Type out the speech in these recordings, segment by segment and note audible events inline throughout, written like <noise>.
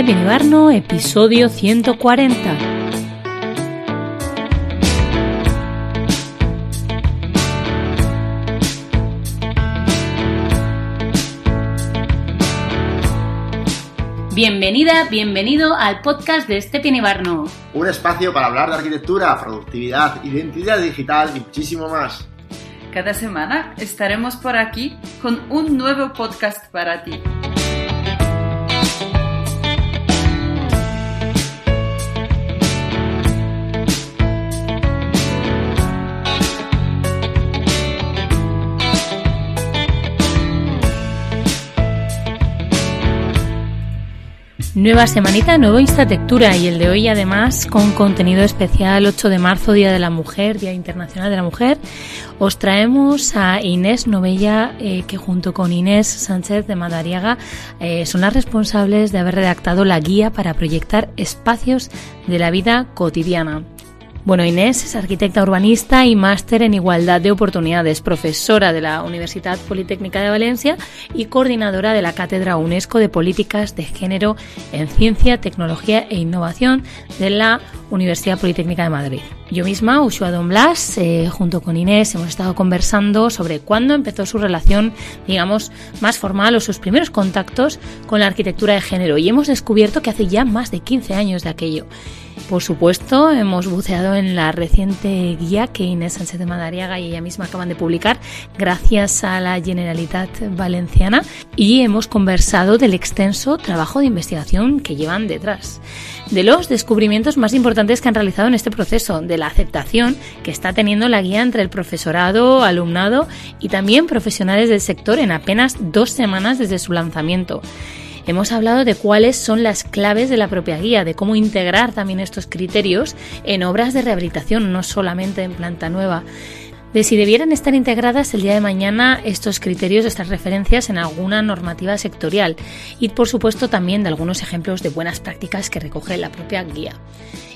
Barno, episodio 140. Bienvenida, bienvenido al podcast de Stepien Ibarno. Un espacio para hablar de arquitectura, productividad, identidad digital y muchísimo más. Cada semana estaremos por aquí con un nuevo podcast para ti. Nueva semanita, nuevo Instatectura y el de hoy además con contenido especial 8 de marzo, Día de la Mujer, Día Internacional de la Mujer. Os traemos a Inés Novella eh, que junto con Inés Sánchez de Madariaga eh, son las responsables de haber redactado la guía para proyectar espacios de la vida cotidiana. Bueno, Inés es arquitecta urbanista y máster en igualdad de oportunidades, profesora de la Universidad Politécnica de Valencia y coordinadora de la Cátedra UNESCO de Políticas de Género en Ciencia, Tecnología e Innovación de la Universidad Politécnica de Madrid. Yo misma, Ushua Don Blas, eh, junto con Inés, hemos estado conversando sobre cuándo empezó su relación, digamos, más formal o sus primeros contactos con la arquitectura de género y hemos descubierto que hace ya más de 15 años de aquello. Por supuesto, hemos buceado en la reciente guía que Inés Sánchez de Madariaga y ella misma acaban de publicar gracias a la Generalitat Valenciana y hemos conversado del extenso trabajo de investigación que llevan detrás, de los descubrimientos más importantes que han realizado en este proceso, de la aceptación que está teniendo la guía entre el profesorado, alumnado y también profesionales del sector en apenas dos semanas desde su lanzamiento. Hemos hablado de cuáles son las claves de la propia guía, de cómo integrar también estos criterios en obras de rehabilitación, no solamente en planta nueva de si debieran estar integradas el día de mañana estos criterios, estas referencias en alguna normativa sectorial y por supuesto también de algunos ejemplos de buenas prácticas que recoge la propia guía.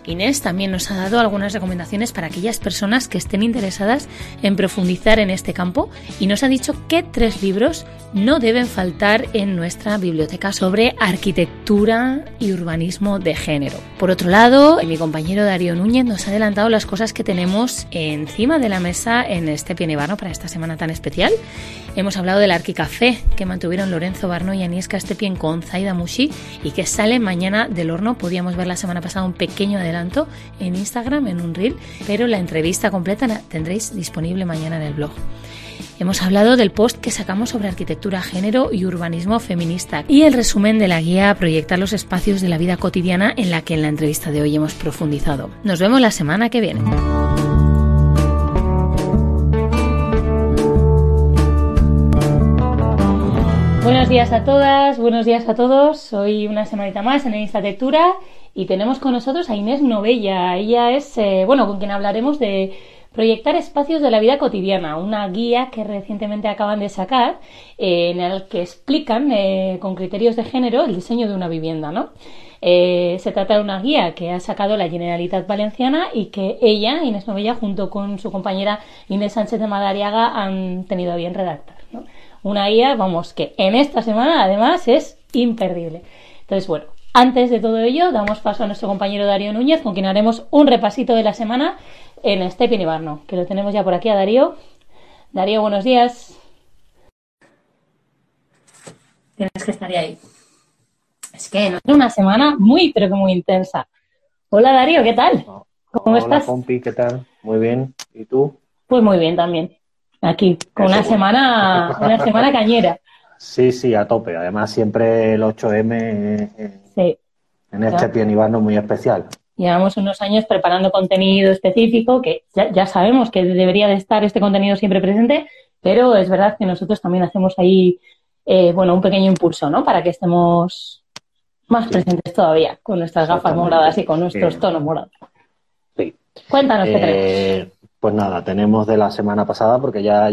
Inés también nos ha dado algunas recomendaciones para aquellas personas que estén interesadas en profundizar en este campo y nos ha dicho que tres libros no deben faltar en nuestra biblioteca sobre arquitectura y urbanismo de género. Por otro lado, mi compañero Darío Núñez nos ha adelantado las cosas que tenemos encima de la mesa en este Pienibarno para esta semana tan especial. Hemos hablado del Arquicafé que mantuvieron Lorenzo Barno y Aniesca Estepien con Zaida Mushi y que sale mañana del horno. Podíamos ver la semana pasada un pequeño adelanto en Instagram, en un reel, pero la entrevista completa la tendréis disponible mañana en el blog. Hemos hablado del post que sacamos sobre arquitectura, género y urbanismo feminista y el resumen de la guía a proyectar los espacios de la vida cotidiana en la que en la entrevista de hoy hemos profundizado. Nos vemos la semana que viene. Buenos días a todas, buenos días a todos. Hoy una semanita más en Instatectura y tenemos con nosotros a Inés Novella. Ella es, eh, bueno, con quien hablaremos de proyectar espacios de la vida cotidiana, una guía que recientemente acaban de sacar eh, en el que explican eh, con criterios de género el diseño de una vivienda, ¿no? se trata de una guía que ha sacado la Generalitat Valenciana y que ella, Inés Novella, junto con su compañera Inés Sánchez de Madariaga, han tenido a bien redactar. ¿no? Una guía, vamos, que en esta semana además es imperdible. Entonces, bueno, antes de todo ello, damos paso a nuestro compañero Darío Núñez, con quien haremos un repasito de la semana en este Pinibarno, que lo tenemos ya por aquí a Darío. Darío, buenos días. Tienes que estar ahí. Es que no es una semana muy, pero que muy intensa. Hola Darío, ¿qué tal? ¿Cómo Hola, estás? Compi, ¿qué tal? Muy bien. ¿Y tú? Pues muy bien también aquí, con una semana, una semana cañera. Sí, sí, a tope. Además, siempre el 8M sí, en este claro. muy especial. Llevamos unos años preparando contenido específico, que ya, sabemos que debería de estar este contenido siempre presente, pero es verdad que nosotros también hacemos ahí, eh, bueno, un pequeño impulso, ¿no? Para que estemos más presentes todavía, con nuestras gafas moradas y con nuestros tonos morados. Sí. Cuéntanos qué eh, pues nada, tenemos de la semana pasada, porque ya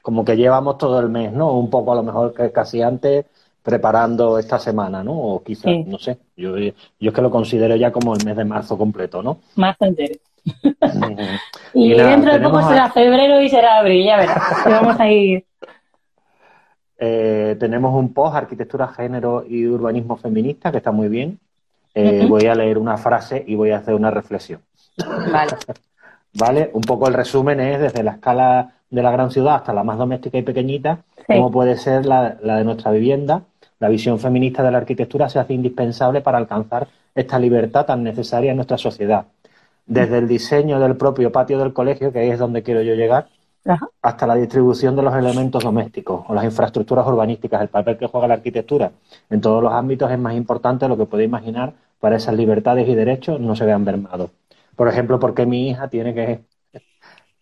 como que llevamos todo el mes, ¿no? Un poco a lo mejor que casi antes preparando esta semana, ¿no? O quizás, no sé. Yo, yo es que lo considero ya como el mes de marzo completo, ¿no? Marzo entero. <laughs> y, dentro de poco será febrero y será abril, ya verás. vamos a ir. <laughs> Eh, tenemos un post, Arquitectura, Género y Urbanismo Feminista, que está muy bien. eh, voy a leer una frase y voy a hacer una reflexión. Vale. <laughs> ¿Vale? Un poco el resumen es desde la escala de la gran ciudad hasta la más doméstica y pequeñita, cómo puede ser la, de nuestra vivienda. La visión feminista de la arquitectura se hace indispensable para alcanzar esta libertad tan necesaria en nuestra sociedad. Desde el diseño del propio patio del colegio, que ahí es donde quiero yo llegar, hasta la distribución de los elementos domésticos o las infraestructuras urbanísticas. El papel que juega la arquitectura en todos los ámbitos es más importante de lo que puede imaginar para esas libertades y derechos no se vean mermados. Por ejemplo, porque mi hija tiene que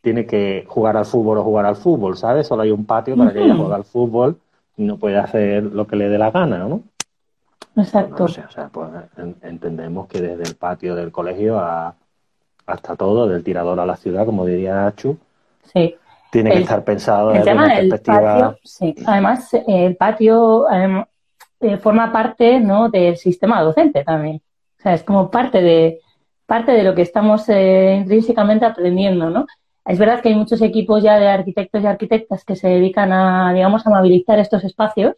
tiene que jugar al fútbol o jugar al fútbol, ¿sabes? Solo hay un patio para que ella juegue al fútbol y no puede hacer lo que le dé la gana, ¿no? Exacto. o sea, pues entendemos que desde el patio del colegio hasta todo, del tirador a la ciudad, como diría Achu, sí. tiene que estar pensado desde una perspectiva. sí. Además, el patio eh, forma parte ¿no? del sistema docente también. O sea, es como parte de, parte de lo que estamos eh, intrínsecamente aprendiendo, ¿no? Es verdad que hay muchos equipos ya de arquitectos y arquitectas que se dedican a, digamos, a movilizar estos espacios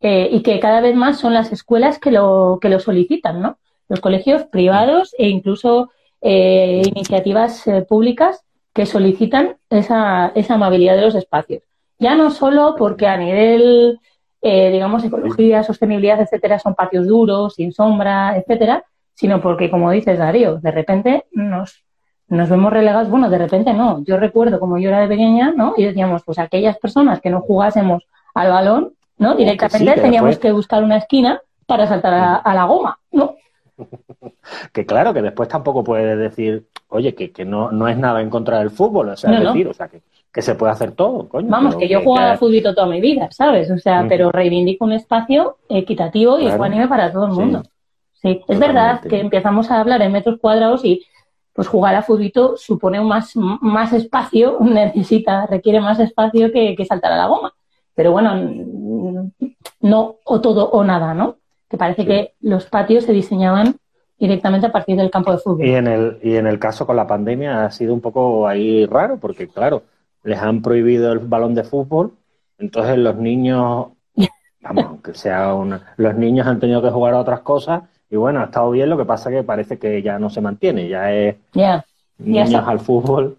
eh, y que cada vez más son las escuelas que lo, que lo solicitan, ¿no? Los colegios privados e incluso eh, iniciativas públicas que solicitan esa, esa amabilidad de los espacios. Ya no solo porque a nivel, digamos, ecología, sostenibilidad, etcétera, son patios duros, sin sombra, etcétera, sino porque, como dices, Darío, de repente nos nos vemos relegados, bueno, de repente no. Yo recuerdo como yo era de pequeña, ¿no? Y decíamos, pues aquellas personas que no jugásemos al balón, ¿no? Directamente teníamos que buscar una esquina para saltar a, la goma, ¿no? <laughs> que claro, que después tampoco puedes decir, oye, que, que no, no es nada en contra del fútbol, o sea, decir, o sea, que, que, se puede hacer todo, coño. Vamos, que, yo he jugado al fútbol toda mi vida, ¿sabes? O sea, pero reivindico un espacio equitativo y claro. para todo el mundo. Sí, es verdad que empezamos a hablar en metros cuadrados y pues jugar a fútbol supone más, más espacio, <laughs> necesita, requiere más espacio que, saltar a la goma. Pero bueno, no o todo o nada, ¿no? Que parece que los patios se diseñaban directamente a partir del campo de fútbol. Y en el, y en el caso con la pandemia ha sido un poco ahí raro, porque claro, les han prohibido el balón de fútbol, entonces los niños, <laughs> vamos, aunque sea una, los niños han tenido que jugar a otras cosas y bueno, ha estado bien, lo que pasa que parece que ya no se mantiene, ya es niños al fútbol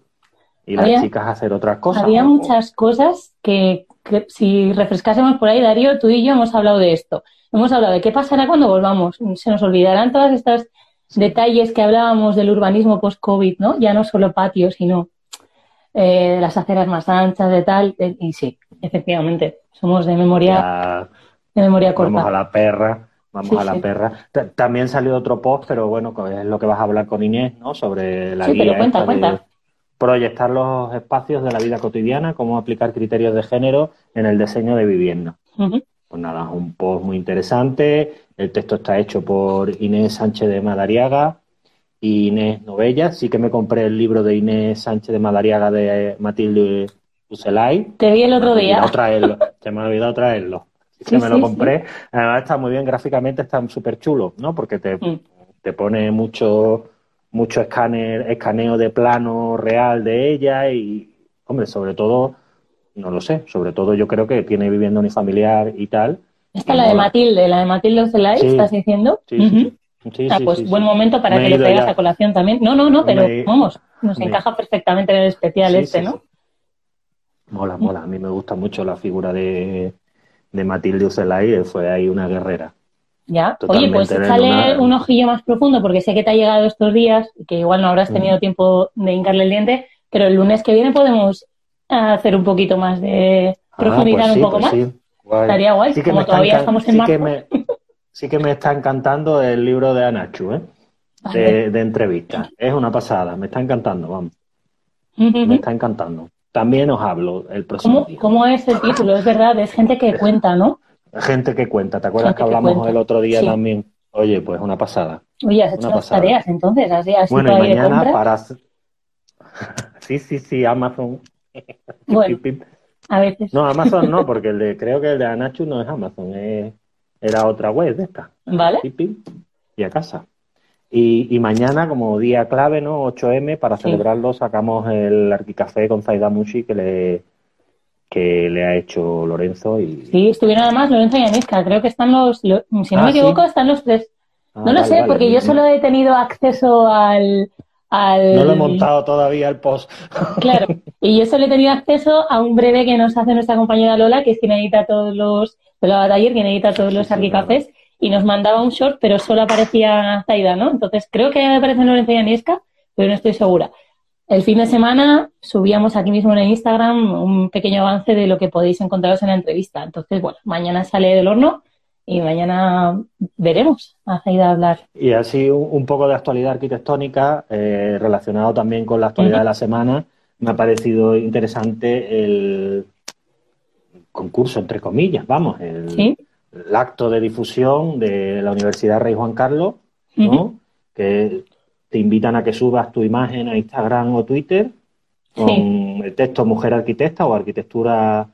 y las chicas a hacer otras cosas. Había muchas cosas que, si refrescásemos por ahí, Darío, tú y yo hemos hablado de esto. Hemos hablado de qué pasará cuando volvamos. Se nos olvidarán todas estas detalles que hablábamos del urbanismo post-COVID, ¿no? Ya no solo patios, sino eh, las aceras más anchas, de tal. y sí, efectivamente, somos de memoria, de memoria corta. Vamos a la perra. Vamos a la perra. También salió otro post, pero bueno, es lo que vas a hablar con Inés, ¿no? Sobre la guía de proyectar los espacios de la vida cotidiana, cómo aplicar criterios de género en el diseño de vivienda. Pues nada, un post muy interesante. El texto está hecho por Inés Sánchez de Madariaga y Inés Novella. Sí que me compré el libro de Inés Sánchez de Madariaga de Matilde Uselay. Te vi el otro día. Traerlo. <laughs> Se me ha olvidado traerlo que me lo compré. Además está muy bien gráficamente, está súper chulo, ¿no? Porque te, mm. te pone mucho, mucho escáner, escaneo de plano real de ella y, hombre, sobre todo, no lo sé, sobre todo yo creo que tiene vivienda unifamiliar y tal. Esta es la de Matilde, la de Matilde Ocelay, ¿estás diciendo? Sí, ah, pues buen momento para que le traigas a colación también. No, no, no, pero vamos, nos encaja perfectamente en el especial este, ¿no? Mola, mola. A mí me gusta mucho la figura de, de Matilde Ucelay fue ahí una guerrera. Ya, oye, pues échale un ojillo más profundo porque sé que te ha llegado estos días y que igual no habrás mm. tenido tiempo de hincarle el diente, pero el lunes que viene podemos hacer un poquito más de ah, profundizar pues un poco pues más. Estaría guay, como todavía estamos en sí Que me, sí que me está encantando el libro de Anachu, ¿eh? De, de entrevistas. Es una pasada, me está encantando, vamos. Me está encantando. También os hablo el próximo ¿Cómo, día. ¿Cómo es el título? Es verdad, es gente que cuenta, ¿no? Gente que cuenta. ¿Te acuerdas que hablamos el otro día también? Oye, pues una pasada. Oye, has hecho las tareas entonces, así, así Bueno, y mañana para... <laughs> sí, sí, sí, Amazon. <laughs> Bueno, a veces. No, Amazon no, <laughs> porque el de, creo que el de Anachu no es Amazon, es, era otra web de esta. Vale. Y a casa. Y, mañana, como día clave, ¿no? 8M, para celebrarlo, sacamos el Arquicafé con Zaida Mushi que le, que le ha hecho Lorenzo. y Sí, estuvieron además Lorenzo y Aniska. Creo que están los, si no me ah, equivoco, están los tres. Ah, no lo vale, sé, vale. porque yo solo he tenido acceso al, al... No lo he montado todavía el post. <laughs> Claro, y yo solo he tenido acceso a un breve que nos hace nuestra compañera Lola, que es quien edita todos los, de la taller, quien edita todos los Sí, arquicafés, y nos mandaba un short, pero solo aparecía Zaida, ¿no? Entonces creo que aparece Lorenzo y Aniesca, pero no estoy segura. El fin de semana subíamos aquí mismo en el Instagram un pequeño avance de lo que podéis encontraros en la entrevista. Entonces, bueno, mañana sale del horno y mañana veremos a Zaida hablar. Y así un, poco de actualidad arquitectónica, eh, relacionado también con la actualidad de la semana, me ha parecido interesante el concurso, entre comillas, vamos, el, ¿Sí? El acto de difusión de la Universidad Rey Juan Carlos, ¿no? Que te invitan a que subas tu imagen a Instagram o Twitter con Sí. el texto Mujer Arquitecta o Arquitectura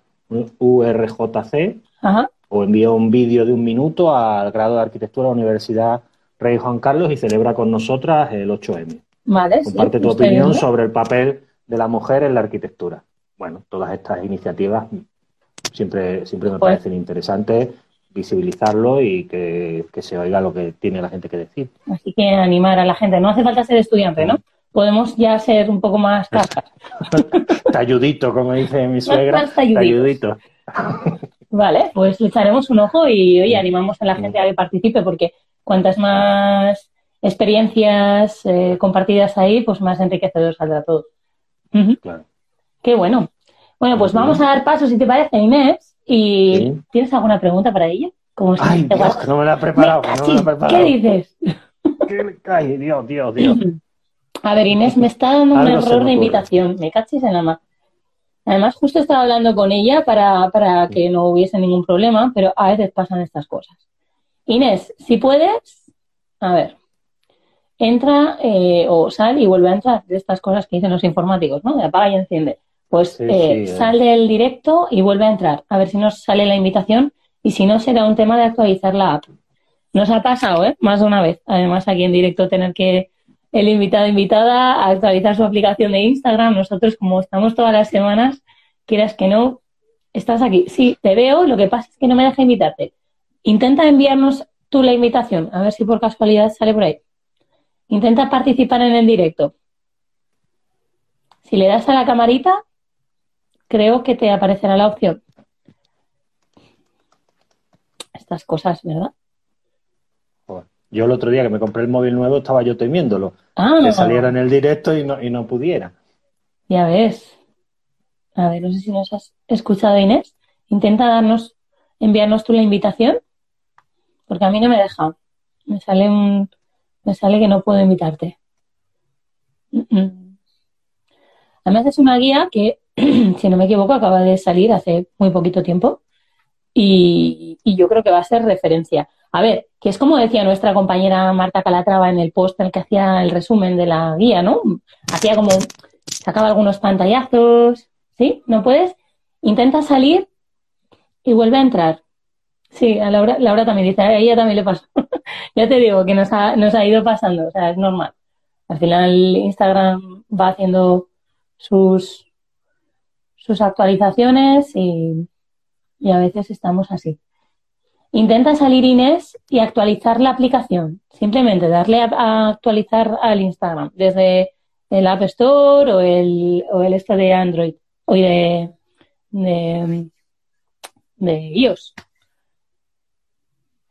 URJC Ajá. o envía un vídeo de un minuto al grado de arquitectura de la Universidad Rey Juan Carlos y celebra con nosotras el 8M. Vale, sí, Comparte tu estoy opinión sobre el papel de la mujer en la arquitectura. Bueno, todas estas iniciativas siempre, siempre me Pues- parecen interesantes visibilizarlo y que, que se oiga lo que tiene la gente que decir. Así que animar a la gente. No hace falta ser estudiante, ¿no? Podemos ya ser un poco más <laughs> cascas. Talludito, como dice mi suegra. más. Talludito. Vale, pues le echaremos un ojo y hoy animamos a la gente a que participe porque cuantas más experiencias eh, compartidas ahí, pues más enriquecedor saldrá todo. Claro. Qué bueno. Bueno, pues vamos a dar paso, si te parece, Inés. ¿Y Sí. tienes alguna pregunta para ella? Como si Ay, te Dios, que no me la he preparado. Me no me la he preparado. ¿Qué dices? ¿Qué- Ay, Dios, Dios, Dios. <clears throat> A ver, Inés, me está dando un Algo error de invitación. Me cachis en la mar. Además, justo estaba hablando con ella para, para que no hubiese ningún problema, pero a veces pasan estas cosas. Inés, si puedes, a ver, entra eh, o sal y vuelve a entrar de estas cosas que dicen los informáticos, ¿no? De apaga y enciende. Pues Sí, eh, sí, eh. sal del directo y vuelve a entrar. A ver si nos sale la invitación y si no, será un tema de actualizar la app. Nos ha pasado, ¿eh? Más de una vez. Además, aquí en directo tener que el invitado invitada a actualizar su aplicación de Instagram. Nosotros, como estamos todas las semanas, quieras que no, estás aquí. Sí, te veo, lo que pasa es que no me deja invitarte. Intenta enviarnos tú la invitación, a ver si por casualidad sale por ahí. Intenta participar en el directo. Si le das a la camarita, creo que te aparecerá la opción. Estas cosas, ¿verdad? Yo el otro día que me compré el móvil nuevo estaba yo temiéndolo. Ah, Que saliera en el directo y no, y no pudiera. Ya ves. A ver, no sé si nos has escuchado, Inés. Intenta darnos, enviarnos tú la invitación, porque a mí no me deja. Me sale un, me sale que no puedo invitarte. Además es una guía que, <clears throat> si no me equivoco, acaba de salir hace muy poquito tiempo y, yo creo que va a ser referencia. A ver, que es como decía nuestra compañera Marta Calatrava en el post en el que hacía el resumen de la guía, ¿no? Hacía como sacaba algunos pantallazos, ¿sí? ¿No puedes? Intenta salir y vuelve a entrar. Sí, a Laura, Laura también dice, a ella también le pasó. <laughs> ya te digo que nos ha, nos ha ido pasando, o sea, es normal. Al final Instagram va haciendo sus, sus actualizaciones y, y a veces estamos así. Intenta salir Inés y actualizar la aplicación. Simplemente darle a, actualizar al Instagram desde el App Store o el, o el este de Android o de, de, de iOS.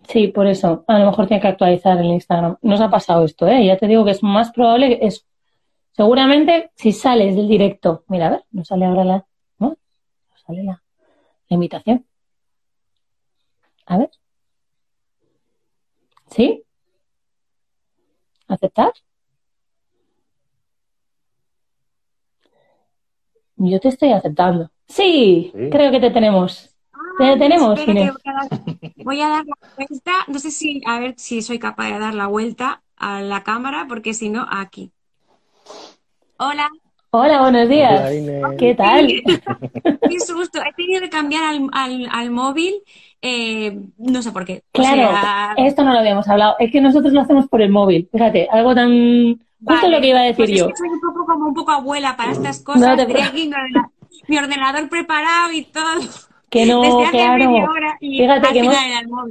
Sí, por eso. A lo mejor tiene que actualizar el Instagram. Nos ha pasado esto, ¿eh? Ya te digo que es más probable que es. Seguramente si sales del directo. Mira, a ver, no sale ahora la. Sale la, la invitación. A ver. ¿Sí? ¿Aceptar? Yo te estoy aceptando. Sí, Sí. creo que te tenemos. Te tenemos, Inés. voy a, dar, voy a dar la vuelta. No sé si, a ver si soy capaz de dar la vuelta a la cámara, porque si no, aquí. Hola, Hola, buenos días. Hola, Inés. ¿Qué tal? qué susto. He tenido que cambiar al, al, al móvil, eh, no sé por qué. O Claro, sea, esto no lo habíamos hablado. Es que nosotros lo hacemos por el móvil. Fíjate, algo tan. Justo vale, lo que iba a decir pues es yo. que soy un poco como un poco abuela para estas No cosas. te Tenía aquí mi ordena- mi ordenador preparado y todo. Que no, claro. Fíjate que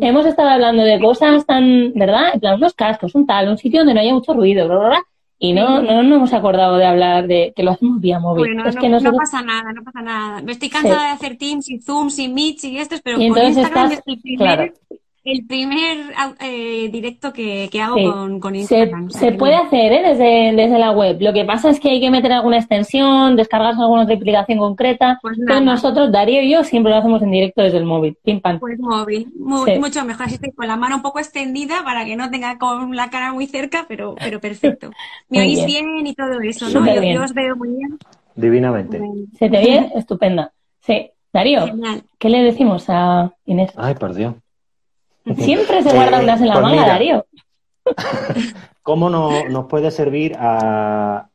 hemos, estado hablando de cosas tan, ¿verdad? En plan, unos cascos, un tal, un sitio donde no haya mucho ruido, bla, bla, bla. Y no, no, no hemos acordado de hablar de que lo hacemos vía móvil. Bueno, es no, que no pasa nada, no pasa nada. Me estoy cansada de hacer Teams y Zooms y Meets y estos, pero y con Instagram estás, el primer, el primer eh, directo que, que hago con, con, Instagram. Se, se puede hacer ¿eh? desde, desde la web. Lo que pasa es que hay que meter alguna extensión, descargarse alguna otra aplicación concreta. Pues Entonces nosotros, Darío y yo, siempre lo hacemos en directo desde el móvil. Pim, pam. Pues móvil, muy, mucho mejor. Así estoy con la mano un poco extendida para que no tenga con la cara muy cerca, pero, pero perfecto. <laughs> Me oís bien. y todo eso, ¿no? Yo, yo, os veo muy bien. Divinamente. Se te ve estupenda. Sí. Darío, ¿qué le decimos a Inés? Ay, por Dios. Siempre se guarda unas en la pues manga, Darío. <laughs> ¿Cómo no, nos puede servir a,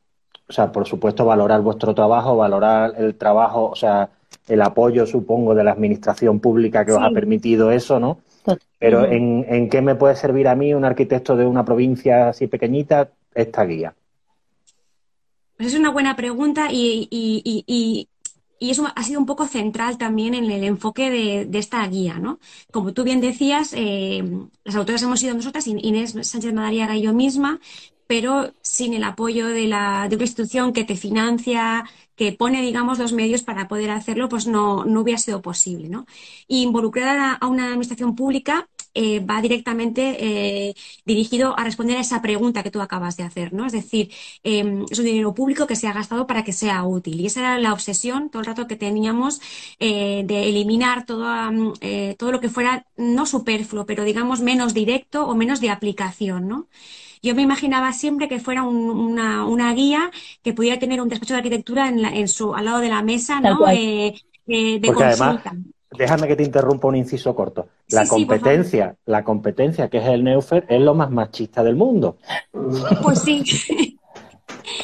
o sea, por supuesto, valorar vuestro trabajo, valorar el trabajo, o sea, el apoyo, supongo, de la administración pública que os ha permitido eso, ¿no? Pero ¿en, ¿en, qué me puede servir a mí, un arquitecto de una provincia así pequeñita, esta guía? Pues es una buena pregunta y, y, y eso ha sido un poco central también en el enfoque de, esta guía, ¿no? Como tú bien decías, eh, las autoras hemos sido nosotras, Inés Sánchez Madariaga y yo misma, pero sin el apoyo de, la, de una institución que te financia, que pone, digamos, los medios para poder hacerlo, pues no, no hubiera sido posible, ¿no? Y involucrar a una administración pública eh, va directamente eh, dirigido a responder a esa pregunta que tú acabas de hacer, ¿no? Es decir, em, es un dinero público que se ha gastado para que sea útil. Y esa era la obsesión todo el rato que teníamos eh, de eliminar todo, todo lo que fuera no superfluo, pero digamos menos directo o menos de aplicación, ¿no? Yo me imaginaba siempre que fuera una, una, guía que pudiera tener un despacho de arquitectura en, en su, al lado de la mesa, ¿no? de consulta déjame que te interrumpa un inciso corto. La competencia, la competencia que es el Neufer es lo más machista del mundo. Pues sí.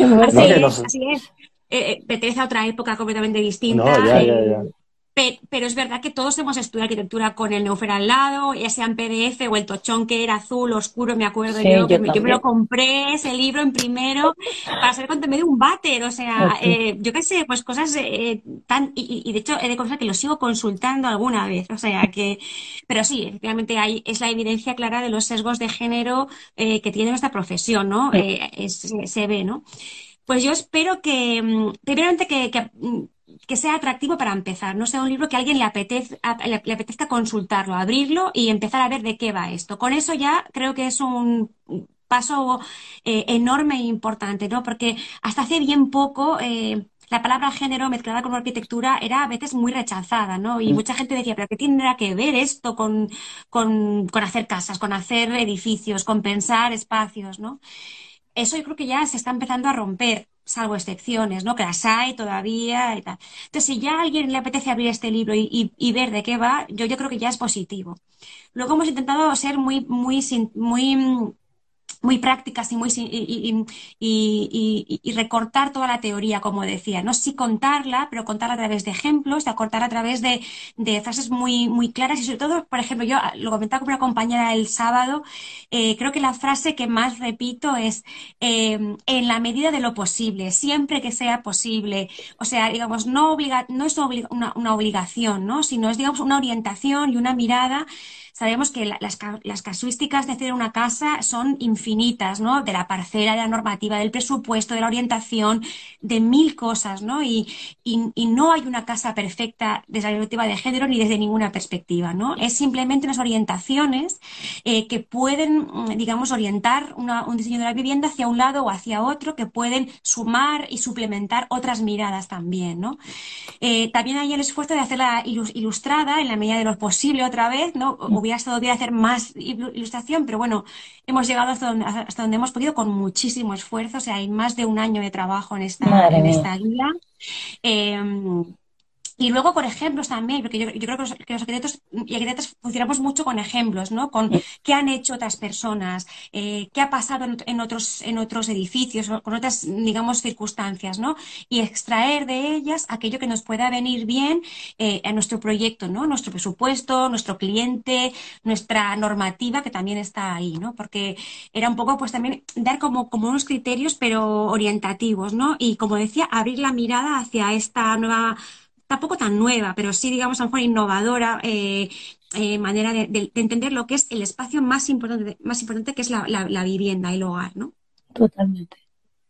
así, es, así es. Eh, eh, pertenece a otra época completamente distinta. No, ya, ya, ya. Pero, es verdad que todos hemos estudiado arquitectura con el Neufer al lado, ya sea en PDF o el tochón que era azul, oscuro, me acuerdo yo, que me, lo compré ese libro en primero para saber cuánto me dio un váter, o sea, eh, yo qué sé, pues cosas eh, tan, y, de hecho he de confesar que lo sigo consultando alguna vez, o sea que, pero sí, efectivamente hay, es la evidencia clara de los sesgos de género eh, que tiene nuestra profesión, ¿no? se ve, ¿no? Pues yo espero que, mm, primeramente que mm, que sea atractivo para empezar, no sea un libro que a alguien le, apetezca, le, apetezca consultarlo, abrirlo y empezar a ver de qué va esto. Con eso ya creo que es un paso eh, enorme e importante, ¿no? Porque hasta hace bien poco eh, la palabra género mezclada con arquitectura era a veces muy rechazada, ¿no? Y mm. mucha gente decía, ¿pero qué tendrá que ver esto con, con, con hacer casas, con hacer edificios, con pensar espacios, ¿no? Eso yo creo que ya se está empezando a romper salvo excepciones, ¿no? Que las hay todavía y tal. Entonces, si ya a alguien le apetece abrir este libro y, y, ver de qué va, yo, yo creo que ya es positivo. Luego hemos intentado ser muy, muy, muy muy prácticas y, muy, y, y, y, recortar toda la teoría, como decía. No sí contarla, pero contarla a través de ejemplos, de cortar a través de, frases muy, muy claras y sobre todo, por ejemplo, yo lo comentaba con una compañera el sábado, eh, creo que la frase que más repito es eh, en la medida de lo posible, siempre que sea posible. O sea, digamos, no, obliga, no es una, una obligación, ¿no? sino es, digamos, una orientación y una mirada sabemos que las, las, casuísticas de hacer una casa son infinitas, ¿no? De la parcela, de la normativa, del presupuesto, de la orientación, de mil cosas, ¿no? Y, y, no hay una casa perfecta desde la perspectiva de género ni desde ninguna perspectiva, ¿no? Es simplemente unas orientaciones eh, que pueden, digamos, orientar un diseño de la vivienda hacia un lado o hacia otro, que pueden sumar y suplementar otras miradas también, ¿no? Eh, también hay el esfuerzo de hacerla ilustrada en la medida de lo posible otra vez, ¿no? hubiera estado bien hacer más ilustración, pero bueno, hemos llegado hasta donde, hasta donde hemos podido con muchísimo esfuerzo. O sea, hay más de un año de trabajo en esta, en esta guía. Eh, y luego con ejemplos también, porque yo, creo que los, arquitectos y arquitectas funcionamos mucho con ejemplos, ¿no? Con qué han hecho otras personas, eh, qué ha pasado en, otros, en otros edificios, con otras, digamos, circunstancias, ¿no? Y extraer de ellas aquello que nos pueda venir bien eh, a nuestro proyecto, ¿no? Nuestro presupuesto, nuestro cliente, nuestra normativa, que también está ahí, ¿no? Porque era un poco, pues también dar como, como unos criterios, pero orientativos, ¿no? Y como decía, abrir la mirada hacia esta nueva tampoco tan nueva, pero sí, digamos, a lo mejor innovadora, eh, eh, manera de, entender lo que es el espacio más importante, más importante que es la, la, vivienda, el hogar, ¿no? Totalmente.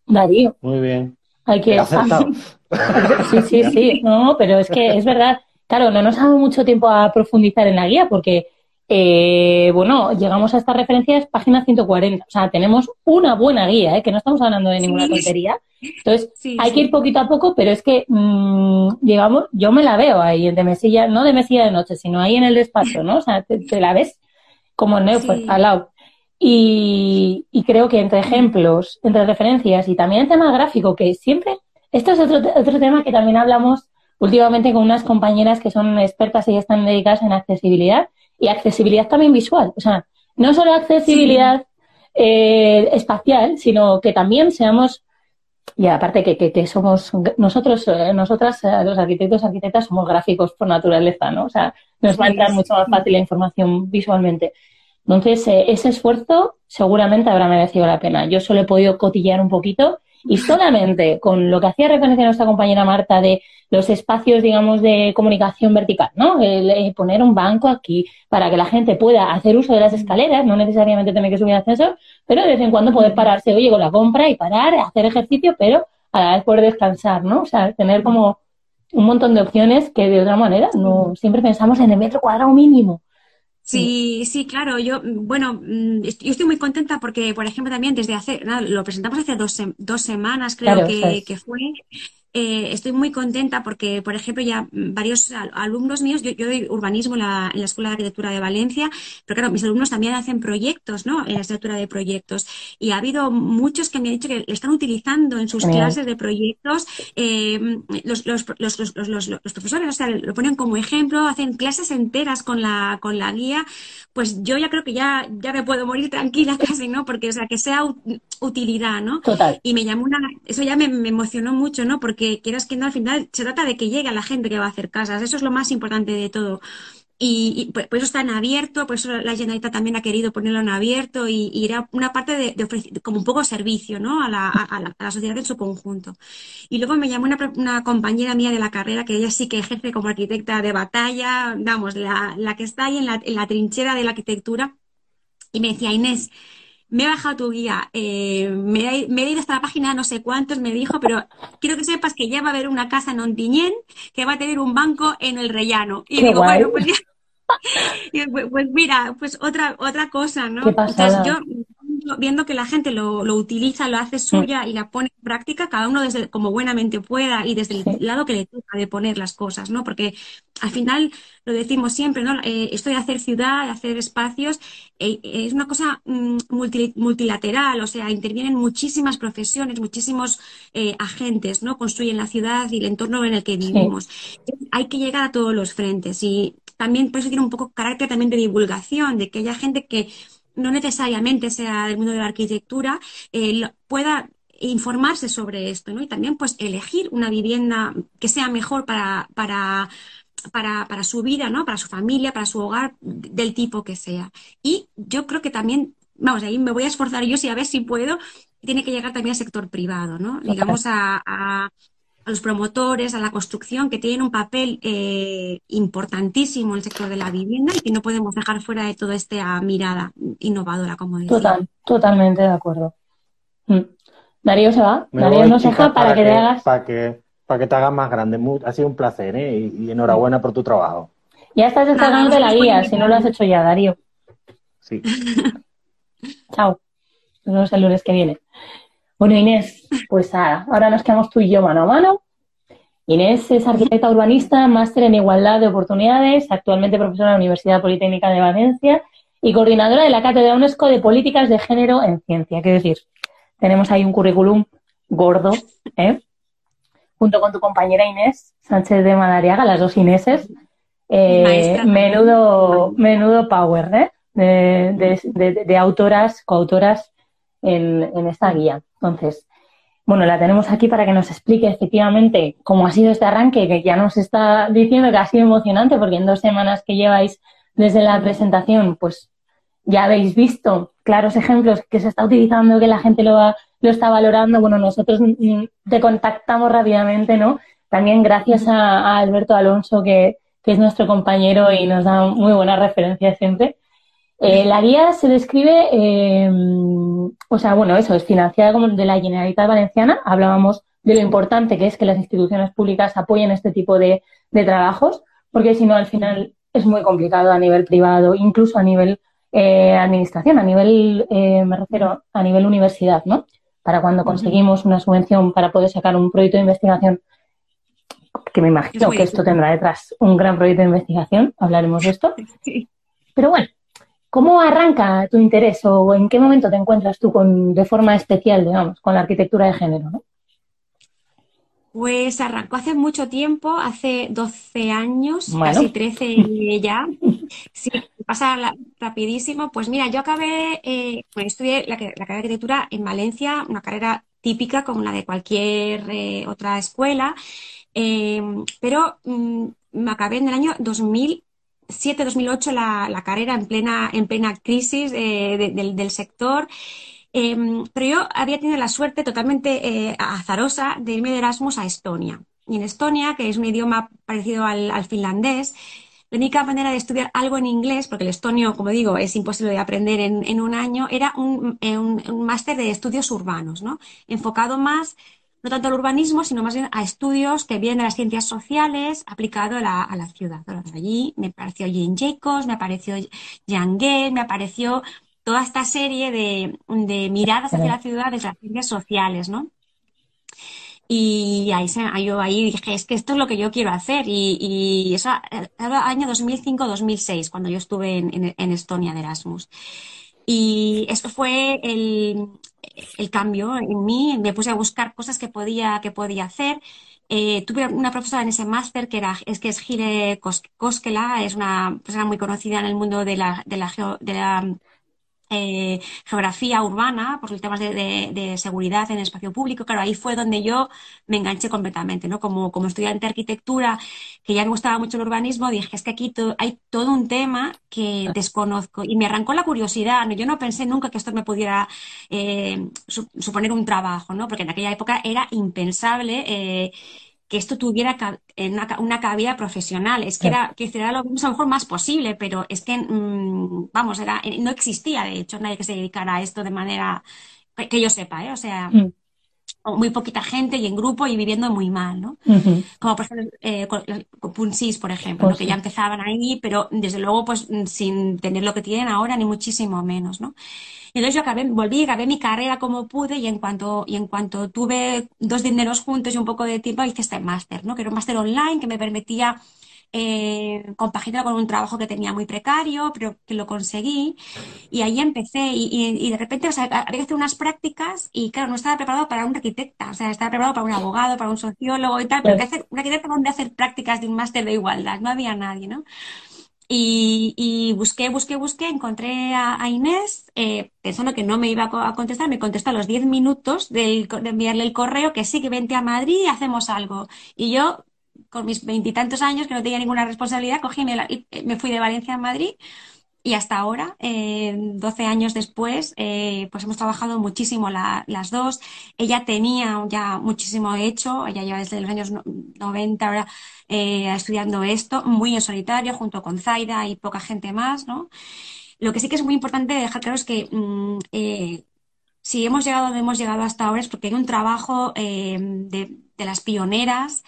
Darío. Muy bien. Hay que... <laughs> sí, sí, sí. No, pero es que es verdad. Claro, no nos ha dado mucho tiempo a profundizar en la guía porque eh, bueno, llegamos a estas referencias, página 140. O sea, tenemos una buena guía, ¿eh? que no estamos hablando de ninguna tontería. Entonces, hay que ir poquito a poco, pero es que, mm, digamos, yo me la veo ahí de mesilla, no de mesilla de noche, sino ahí en el despacho, ¿no? O sea, te, la ves como en al lado. Y, y, creo que entre ejemplos, entre referencias y también el tema gráfico, que siempre, esto es otro, otro tema que también hablamos últimamente con unas compañeras que son expertas y están dedicadas en accesibilidad y accesibilidad también visual. O sea, no solo accesibilidad eh, espacial, sino que también seamos, y aparte que, que, somos, nosotros, eh, nosotras, eh, los arquitectos, arquitectas, somos gráficos por naturaleza, ¿no? O sea, nos va a entrar mucho más fácil la información visualmente. Entonces, ese esfuerzo seguramente habrá merecido la pena. Yo solo he podido cotillear un poquito y solamente con lo que hacía referencia nuestra compañera Marta de los espacios, digamos, de comunicación vertical, ¿no? El, poner un banco aquí para que la gente pueda hacer uso de las escaleras, no necesariamente tener que subir ascensor, pero de vez en cuando poder pararse, oye, con la compra y parar, hacer ejercicio, pero a la vez poder descansar, ¿no? O sea, tener como un montón de opciones que de otra manera no siempre pensamos en el metro cuadrado mínimo. Sí, sí, claro. Yo, bueno, mm, yo estoy muy contenta porque, por ejemplo, también desde hace, lo presentamos hace dos, dos semanas, creo que, que, fue, eh, estoy muy contenta porque, por ejemplo, ya varios alumnos míos, yo, doy urbanismo en la, Escuela de Arquitectura de Valencia, pero claro, mis alumnos también hacen proyectos, ¿no? En la estructura de proyectos. Y ha habido muchos que me han dicho que le están utilizando en sus clases de proyectos. Eh, los, los, los, los, profesores, o sea, lo ponen como ejemplo, hacen clases enteras con la, con la guía. Pues yo ya creo que ya, ya me puedo morir tranquila <laughs> casi, ¿no? Porque, o sea, que sea utilidad, ¿no? Total. Y me llamó una, eso ya me, me emocionó mucho, ¿no? Porque que quieras que no, al final se trata de que llegue a la gente que va a hacer casas. Eso es lo más importante de todo. Y, por, eso está en abierto, por eso la Generalitat también ha querido ponerlo en abierto y, era una parte de, ofrecer como un poco servicio ¿no? a, la, a, la, sociedad en su conjunto. Y luego me llamó una, una, compañera mía de la carrera que ella sí que ejerce como arquitecta de batalla, vamos, la, la que está ahí en la, en la trinchera de la arquitectura, y me decía, Inés, me he bajado tu guía, eh, me, he, ido hasta la página no sé cuántos, me dijo, pero quiero que sepas que ya va a haber una casa en Ontiñén que va a tener un banco en el rellano. Y digo, bueno, pues, <laughs> pues, pues, mira, pues otra, otra cosa, ¿no? Entonces yo viendo que la gente lo, lo utiliza, lo hace suya y la pone en práctica, cada uno desde como buenamente pueda y desde el lado que le toca de poner las cosas, ¿no? Porque al final lo decimos siempre, ¿no? Eh, esto de hacer ciudad, de hacer espacios, eh, es una cosa mm, multilateral, o sea, intervienen muchísimas profesiones, muchísimos eh, agentes, ¿no? Construyen la ciudad y el entorno en el que vivimos. Hay que llegar a todos los frentes y también por eso tiene un poco carácter también de divulgación, de que haya gente que no necesariamente sea del mundo de la arquitectura, eh, pueda informarse sobre esto, ¿no? Y también, pues, elegir una vivienda que sea mejor para, para, para, su vida, ¿no? Para su familia, para su hogar, del tipo que sea. Y yo creo que también, vamos, ahí me voy a esforzar yo si a ver si puedo, tiene que llegar también al sector privado, ¿no? Digamos a a los promotores, a la construcción, que tienen un papel eh, importantísimo en el sector de la vivienda y que no podemos dejar fuera de toda esta mirada innovadora, como decía. Total, totalmente de acuerdo. Mm. Darío se va, Darío nos deja para, que, te hagas... Para que, para que te hagas más grande. ha sido un placer ¿eh? y, enhorabuena por tu trabajo. Ya estás descargando de la guía, si no lo has hecho ya, Darío. Sí. <laughs> Chao. Nos vemos el lunes que viene. Bueno, Inés, pues ahora nos quedamos tú y yo mano a mano. Inés es arquitecta urbanista, máster en igualdad de oportunidades, actualmente profesora en la Universidad Politécnica de Valencia y coordinadora de la Cátedra UNESCO de Políticas de Género en Ciencia. Quiero decir, tenemos ahí un currículum gordo, ¿eh? junto con tu compañera Inés Sánchez de Madariaga, las dos Ineses. Eh, menudo, menudo power, ¿eh? de autoras, coautoras en, esta guía. Entonces, bueno, la tenemos aquí para que nos explique efectivamente cómo ha sido este arranque, que ya nos está diciendo que ha sido emocionante, porque en dos semanas que lleváis desde la presentación, pues ya habéis visto claros ejemplos que se está utilizando, que la gente lo, lo está valorando. Bueno, nosotros te contactamos rápidamente, ¿no? también gracias a, Alberto Alonso, que, que, es nuestro compañero y nos da muy buenas referencias siempre. Eh, la guía se describe, eh, o sea, bueno, eso es financiada como de la Generalitat Valenciana. Hablábamos de lo importante que es que las instituciones públicas apoyen este tipo de, trabajos, porque si no, al final es muy complicado a nivel privado, incluso a nivel eh, administración, a nivel, me refiero, a nivel universidad, ¿no? Para cuando conseguimos una subvención para poder sacar un proyecto de investigación, que me imagino que esto tendrá detrás un gran proyecto de investigación, hablaremos de esto. <laughs> Pero bueno, ¿Cómo arranca tu interés o en qué momento te encuentras tú con, de forma especial, digamos, con la arquitectura de género? Pues arrancó hace mucho tiempo, hace 12 años, casi 13 ya. Sí, pasa rapidísimo. Pues mira, yo acabé, eh, pues estudié la, carrera de arquitectura en Valencia, una carrera típica como la de cualquier eh, otra escuela, eh, pero mm, me acabé en el año 2000 2007-2008 la, la, carrera en plena, en plena crisis eh, del, sector. Em, pero yo había tenido la suerte totalmente eh, azarosa de irme de Erasmus a Estonia. Y en Estonia, que es un idioma parecido al, finlandés, la única manera de estudiar algo en inglés, porque el estonio, como digo, es imposible de aprender en, en un año, era un, un, un máster de estudios urbanos, ¿no? Enfocado más no tanto al urbanismo, sino más bien a estudios que vienen de las ciencias sociales aplicado a la, a ciudad. allí me apareció Jane Jacobs, me apareció Jan Gell, me apareció toda esta serie de, de miradas hacia la ciudad desde las ciencias sociales, ¿no? Y ahí, yo ahí dije, es que esto es lo que yo quiero hacer. Y, y eso era año 2005-2006, cuando yo estuve en, en, en, Estonia de Erasmus. Y eso fue el, el cambio en mí, me puse a buscar cosas que podía, que podía hacer. Eh, tuve una profesora en ese máster que era, es que es Gile Koskela, es una persona muy conocida en el mundo de la, de la, de la eh, geografía urbana, por los temas de, seguridad en el espacio público. Claro, ahí fue donde yo me enganché completamente, ¿no? Como, como estudiante de arquitectura, que ya me gustaba mucho el urbanismo, dije, es que aquí hay todo un tema que desconozco. Y me arrancó la curiosidad, ¿no? Yo no pensé nunca que esto me pudiera eh, suponer un trabajo, ¿no? Porque en aquella época era impensable. Eh, que esto tuviera una, una cabida profesional. Es que era, que era lo, a lo mejor más posible, pero es que, mm, vamos, era, eh, no existía, de hecho, nadie que se dedicara a esto de manera que yo sepa, ¿eh? O sea, mm. muy poquita gente y en grupo y viviendo muy mal, ¿no? Como por ejemplo eh, con, Punsis, por ejemplo, que ya empezaban ahí, pero desde luego pues sin tener lo que tienen ahora, ni muchísimo menos, ¿no? Entonces yo acabé, volví, acabé mi carrera como pude y en cuanto, y en cuanto tuve dos dineros juntos y un poco de tiempo, hice este máster, ¿no? Que era un máster online que me permitía eh, compaginar con un trabajo que tenía muy precario, pero que lo conseguí. Y ahí empecé y, de repente o sea, había que hacer unas prácticas y claro, no estaba preparado para un arquitecta, o sea, estaba preparado para un abogado, para un sociólogo y tal, pero que hacer, un arquitecta donde hacer prácticas de un máster de igualdad, no había nadie, ¿no? Y, busqué, busqué, busqué, encontré a, Inés, eh, pensando que no me iba a contestar, me contestó a los 10 minutos de, enviarle el correo que sí, que vente a Madrid y hacemos algo. Y yo, con mis veintitantos años, que no tenía ninguna responsabilidad, cogí me, me fui de Valencia a Madrid y hasta ahora, eh, 12 años después, eh, pues hemos trabajado muchísimo las dos. Ella tenía ya muchísimo hecho, ella lleva desde los años 90 ahora eh, estudiando esto, muy en solitario, junto con Zaida y poca gente más, ¿no? Lo que sí que es muy importante dejar claro es que mm, eh, si hemos llegado donde hemos llegado hasta ahora es porque hay un trabajo eh, de, de, las pioneras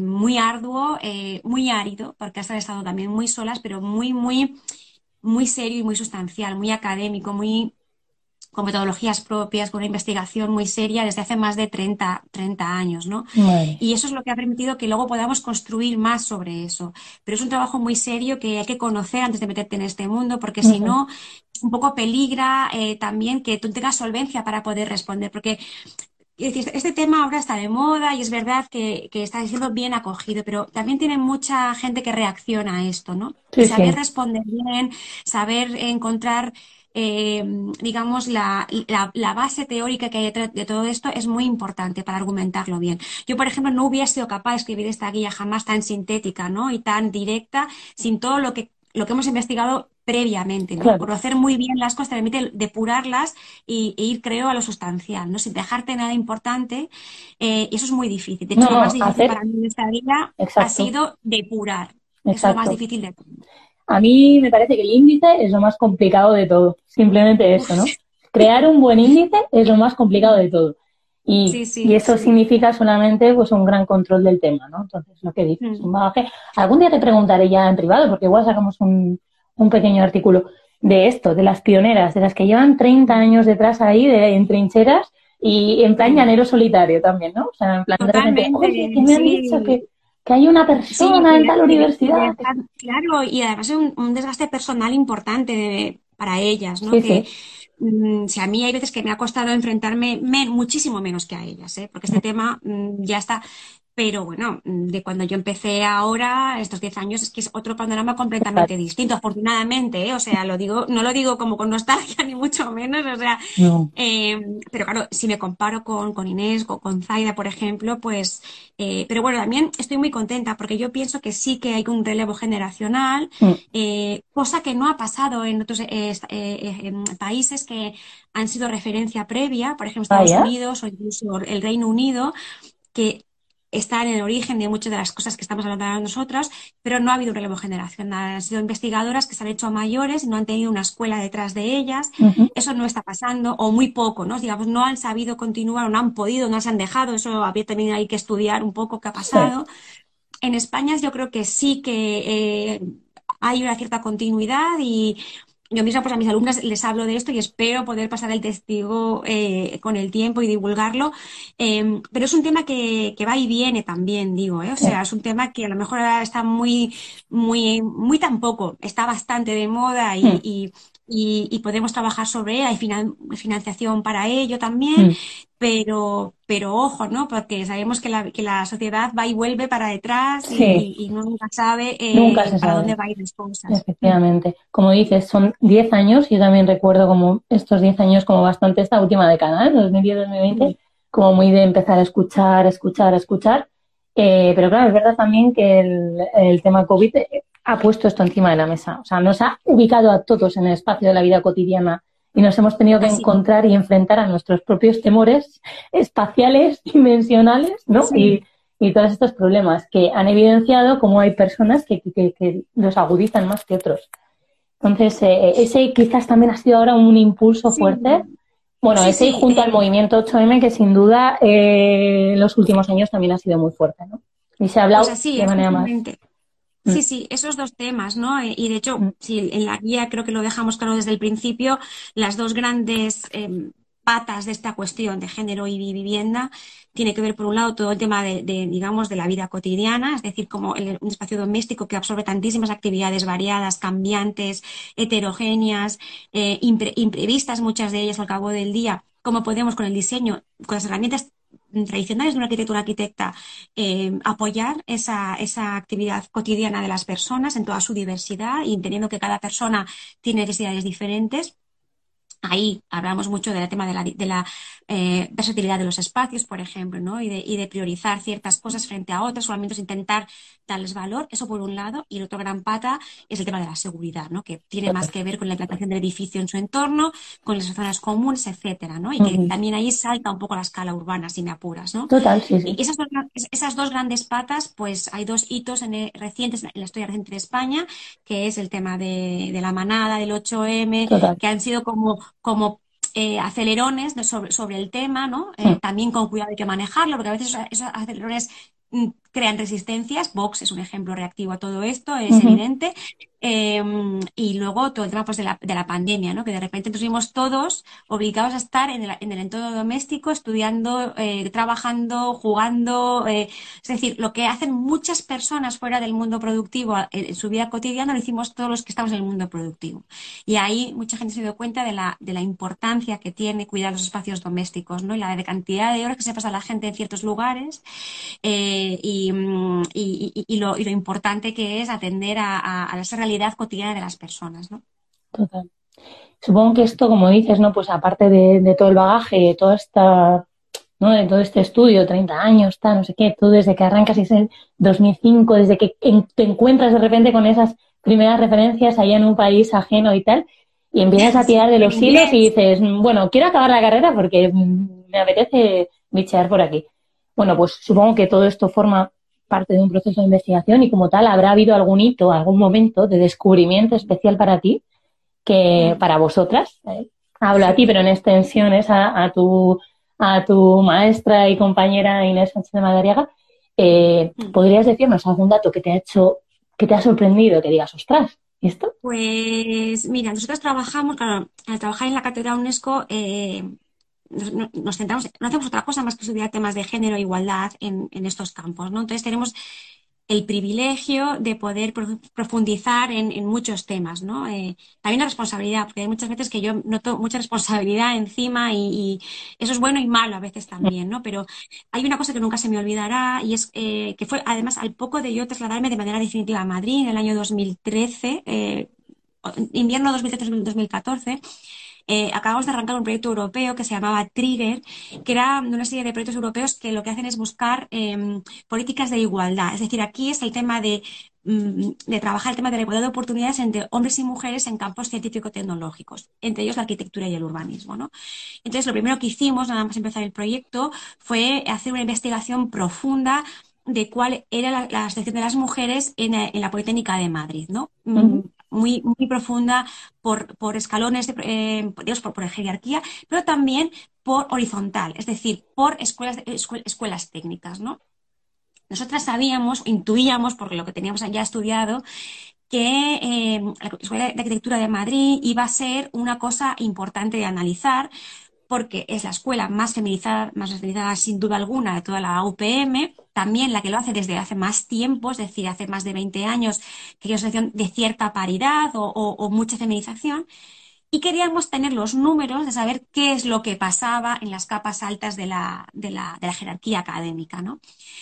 muy arduo, muy árido, porque hasta estado también muy solas, pero muy, muy muy serio y muy sustancial, muy académico, muy con metodologías propias, con una investigación muy seria desde hace más de 30, 30 años, ¿no? Y eso es lo que ha permitido que luego podamos construir más sobre eso. Pero es un trabajo muy serio que hay que conocer antes de meterte en este mundo, porque si no, un poco peligra eh, también que tú tengas solvencia para poder responder, porque este tema ahora está de moda y es verdad que, está siendo bien acogido, pero también tiene mucha gente que reacciona a esto, ¿no? saber responder bien, saber encontrar, eh, digamos, la, base teórica que hay detrás de todo esto es muy importante para argumentarlo bien. Yo, por ejemplo, no hubiera sido capaz de escribir esta guía jamás tan sintética, ¿no? Y tan directa sin todo lo que lo que hemos investigado previamente, ¿no? Conocer muy bien las cosas te permite depurarlas y, e ir, creo, a lo sustancial, ¿no? Sin dejarte nada importante, eh, y eso es muy difícil. De hecho, lo más difícil para mí en esta vida ha sido depurar. Es lo más difícil de todo. A mí me parece que el índice es lo más complicado de todo. Simplemente eso, ¿no? Crear un buen índice es lo más complicado de todo. Y, y eso significa solamente pues un gran control del tema, ¿no? Entonces, lo que dices, mm. un bagaje. Algún día te preguntaré ya en privado, porque igual sacamos un, un pequeño artículo de esto, de las pioneras, de las que llevan 30 años detrás ahí, de, en trincheras, y en plan llanero solitario también, ¿no? O sea, en plan de oye, que me han dicho que, hay una persona en tal universidad. claro, y además es un, desgaste personal importante para ellas, ¿no? que, mm, si a mí hay veces que me ha costado enfrentarme muchísimo menos que a ellas, ¿eh? porque este tema mm, ya está pero bueno, de cuando yo empecé ahora, estos 10 años, es que es otro panorama completamente distinto, afortunadamente, ¿eh? o sea, lo digo, no lo digo como con nostalgia, <laughs> ni mucho menos, o sea, eh, pero claro, si me comparo con, con Inés o con Zaida, por ejemplo, pues, eh, pero bueno, también estoy muy contenta porque yo pienso que sí que hay un relevo generacional, mm. eh, cosa que no ha pasado en otros países que han sido referencia previa, por ejemplo, Estados Unidos o incluso el Reino Unido, que están en el origen de muchas de las cosas que estamos hablando ahora nosotros, pero no ha habido un relevo generacional. Han sido investigadoras que se han hecho mayores y no han tenido una escuela detrás de ellas. Eso no está pasando, o muy poco, ¿no? Digamos, no han sabido continuar o no han podido, no se han dejado. Eso había también hay que estudiar un poco qué ha pasado. En España yo creo que sí que eh, hay una cierta continuidad y yo misma pues a mis alumnas les hablo de esto y espero poder pasar el testigo eh, con el tiempo y divulgarlo. Em, pero es un tema que, que, va y viene también, digo, ¿eh? O sea, es un tema que a lo mejor está muy, muy, muy tampoco, está bastante de moda y, hmm y, y, podemos trabajar sobre él, hay financiación para ello también, mm. pero, pero ojo, ¿no? Porque sabemos que la, que la sociedad va y vuelve para detrás y, y, nunca sabe eh, para dónde va a ir las cosas. Efectivamente. Como dices, son 10 años, yo también recuerdo como estos 10 años como bastante esta última década, ¿eh? 2010-2020, como muy de empezar a escuchar, escuchar, escuchar. Eh, pero claro, es verdad también que el, el tema COVID ha puesto esto encima de la mesa. O sea, nos ha ubicado a todos en el espacio de la vida cotidiana y nos hemos tenido que encontrar y enfrentar a nuestros propios temores espaciales, <laughs> dimensionales, ¿no? Y, y, todos estos problemas que han evidenciado cómo hay personas que, que, los agudizan más que otros. Entonces, eh, ese quizás también ha sido ahora un impulso fuerte. Bueno, ese junto al movimiento 8M que sin duda eh, en los últimos años también ha sido muy fuerte, ¿no? Y se ha hablado pues de manera más Sí, mm. sí, esos dos temas, ¿no? Eh, y de hecho, mm. sí, en la guía creo que lo dejamos claro desde el principio, las dos grandes em, patas de esta cuestión de género y vivienda tiene que ver, por un lado, todo el tema de, digamos, de la vida cotidiana, es decir, como un espacio doméstico que absorbe tantísimas actividades variadas, cambiantes, heterogéneas, eh, imprevistas, muchas de ellas al cabo del día, como podemos con el diseño, con las herramientas tradicionales de una arquitectura arquitecta, eh, apoyar esa, esa, actividad cotidiana de las personas en toda su diversidad y entendiendo que cada persona tiene necesidades diferentes Ahí hablamos mucho del tema de la, de la eh, versatilidad de los espacios, por ejemplo, ¿no? Y de, y de, priorizar ciertas cosas frente a otras, solamente intentar darles valor, eso por un lado, y el otro gran pata es el tema de la seguridad, ¿no? Que tiene más que ver con la implantación del edificio en su entorno, con las zonas comunes, etcétera, ¿no? Y que también ahí salta un poco la escala urbana, si me apuras, ¿no? Total, sí, sí. Y esas dos, esas dos grandes patas, pues hay dos hitos en recientes en la historia reciente de España, que es el tema de, de la manada, del 8M, que han sido como como eh, acelerones sobre, sobre, el tema, ¿no? Eh, también con cuidado hay que manejarlo, porque a veces esos acelerones mm, crean resistencias. Vox es un ejemplo reactivo a todo esto, es evidente. Em, y luego todo el tema pues, de, la, de la pandemia, ¿no? que de repente nos vimos todos obligados a estar en el, en el entorno doméstico, estudiando, eh, trabajando, jugando. Eh, es decir, lo que hacen muchas personas fuera del mundo productivo en, su vida cotidiana lo hicimos todos los que estamos en el mundo productivo. Y ahí mucha gente se dio cuenta de la, de la importancia que tiene cuidar los espacios domésticos ¿no? y la cantidad de horas que se pasa la gente en ciertos lugares eh, y, y, y, lo, y, lo, importante que es atender a, a, a esa realidad cotidiana de las personas, ¿no? Total. Supongo que esto, como dices, ¿no? Pues aparte de, todo el bagaje, toda esta, ¿no? De todo este estudio, 30 años, tal, no sé qué, tú desde que arrancas y en 2005, desde que te encuentras de repente con esas primeras referencias allá en un país ajeno y tal, y empiezas a tirar de los hilos y dices, bueno, quiero acabar la carrera porque me apetece bichear por aquí. Bueno, pues supongo que todo esto forma parte de un proceso de investigación y como tal habrá habido algún hito, algún momento de descubrimiento especial para ti que para vosotras. Eh, hablo a ti, pero en extensiones a, a, tu, a tu maestra y compañera Inés Sánchez de Madariaga. Eh, mm. ¿Podrías decirnos algún dato que te ha hecho, que te ha sorprendido, que digas, ostras, ¿y esto? Pues mira, nosotros trabajamos, claro, al trabajar en la cátedra UNESCO, eh, nos, centramos, no hacemos otra cosa más que estudiar temas de género e igualdad en, en estos campos, ¿no? Entonces tenemos el privilegio de poder profundizar en, muchos temas, ¿no? Eh, también la responsabilidad, porque hay muchas veces que yo noto mucha responsabilidad encima y, eso es bueno y malo a veces también, ¿no? Pero hay una cosa que nunca se me olvidará y es eh, que fue además al poco de yo trasladarme de manera definitiva a Madrid en el año 2013, eh, invierno 2013-2014, eh, acabamos de arrancar un proyecto europeo que se llamaba Trigger, que era una serie de proyectos europeos que lo que hacen es buscar em, políticas de igualdad. Es decir, aquí es el tema de, mm, de trabajar el tema de la igualdad de oportunidades entre hombres y mujeres en campos científico-tecnológicos, entre ellos la arquitectura y el urbanismo. ¿no? Entonces, lo primero que hicimos, nada más empezar el proyecto, fue hacer una investigación profunda de cuál era la, situación de las mujeres en, la Politécnica de Madrid, ¿no? Muy, muy profunda por, por escalones, de, eh, por, por, jerarquía, pero también por horizontal, es decir, por escuelas, escuelas técnicas, ¿no? Nosotras sabíamos, intuíamos, porque lo que teníamos ya estudiado, que eh, la Escuela de Arquitectura de Madrid iba a ser una cosa importante de analizar, porque es la escuela más feminizada, más feminizada sin duda alguna de toda la UPM, también la que lo hace desde hace más tiempo, es decir, hace más de 20 años, que es una situación de cierta paridad o, mucha feminización, y queríamos tener los números de saber qué es lo que pasaba en las capas altas de la, de la, de la jerarquía académica, ¿no?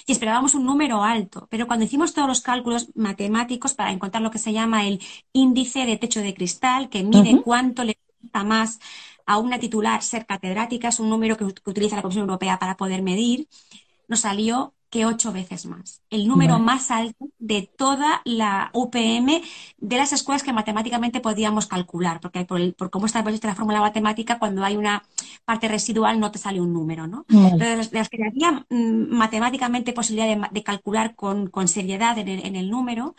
Y esperábamos un número alto, pero cuando hicimos todos los cálculos matemáticos para encontrar lo que se llama el índice de techo de cristal, que mide cuánto le gusta más a una titular ser catedrática, es un número que, utiliza la Comisión Europea para poder medir, nos salió que ocho veces más. El número más alto de toda la UPM de las escuelas que matemáticamente podíamos calcular, porque por, cómo está la fórmula matemática, cuando hay una parte residual no te sale un número, ¿no? Entonces, las que había mm, matemáticamente posibilidad de, calcular con, seriedad en el, número,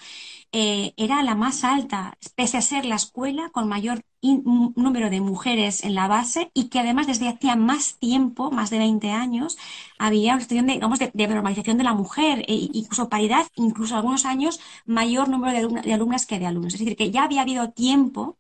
eh, era la más alta, pese a ser la escuela con mayor número de mujeres en la base y que además desde hacía más tiempo, más de 20 años, había una situación de, digamos, de, normalización de la mujer, e incluso paridad, incluso algunos años mayor número de, alumnas que de alumnos. Es decir, que ya había habido tiempo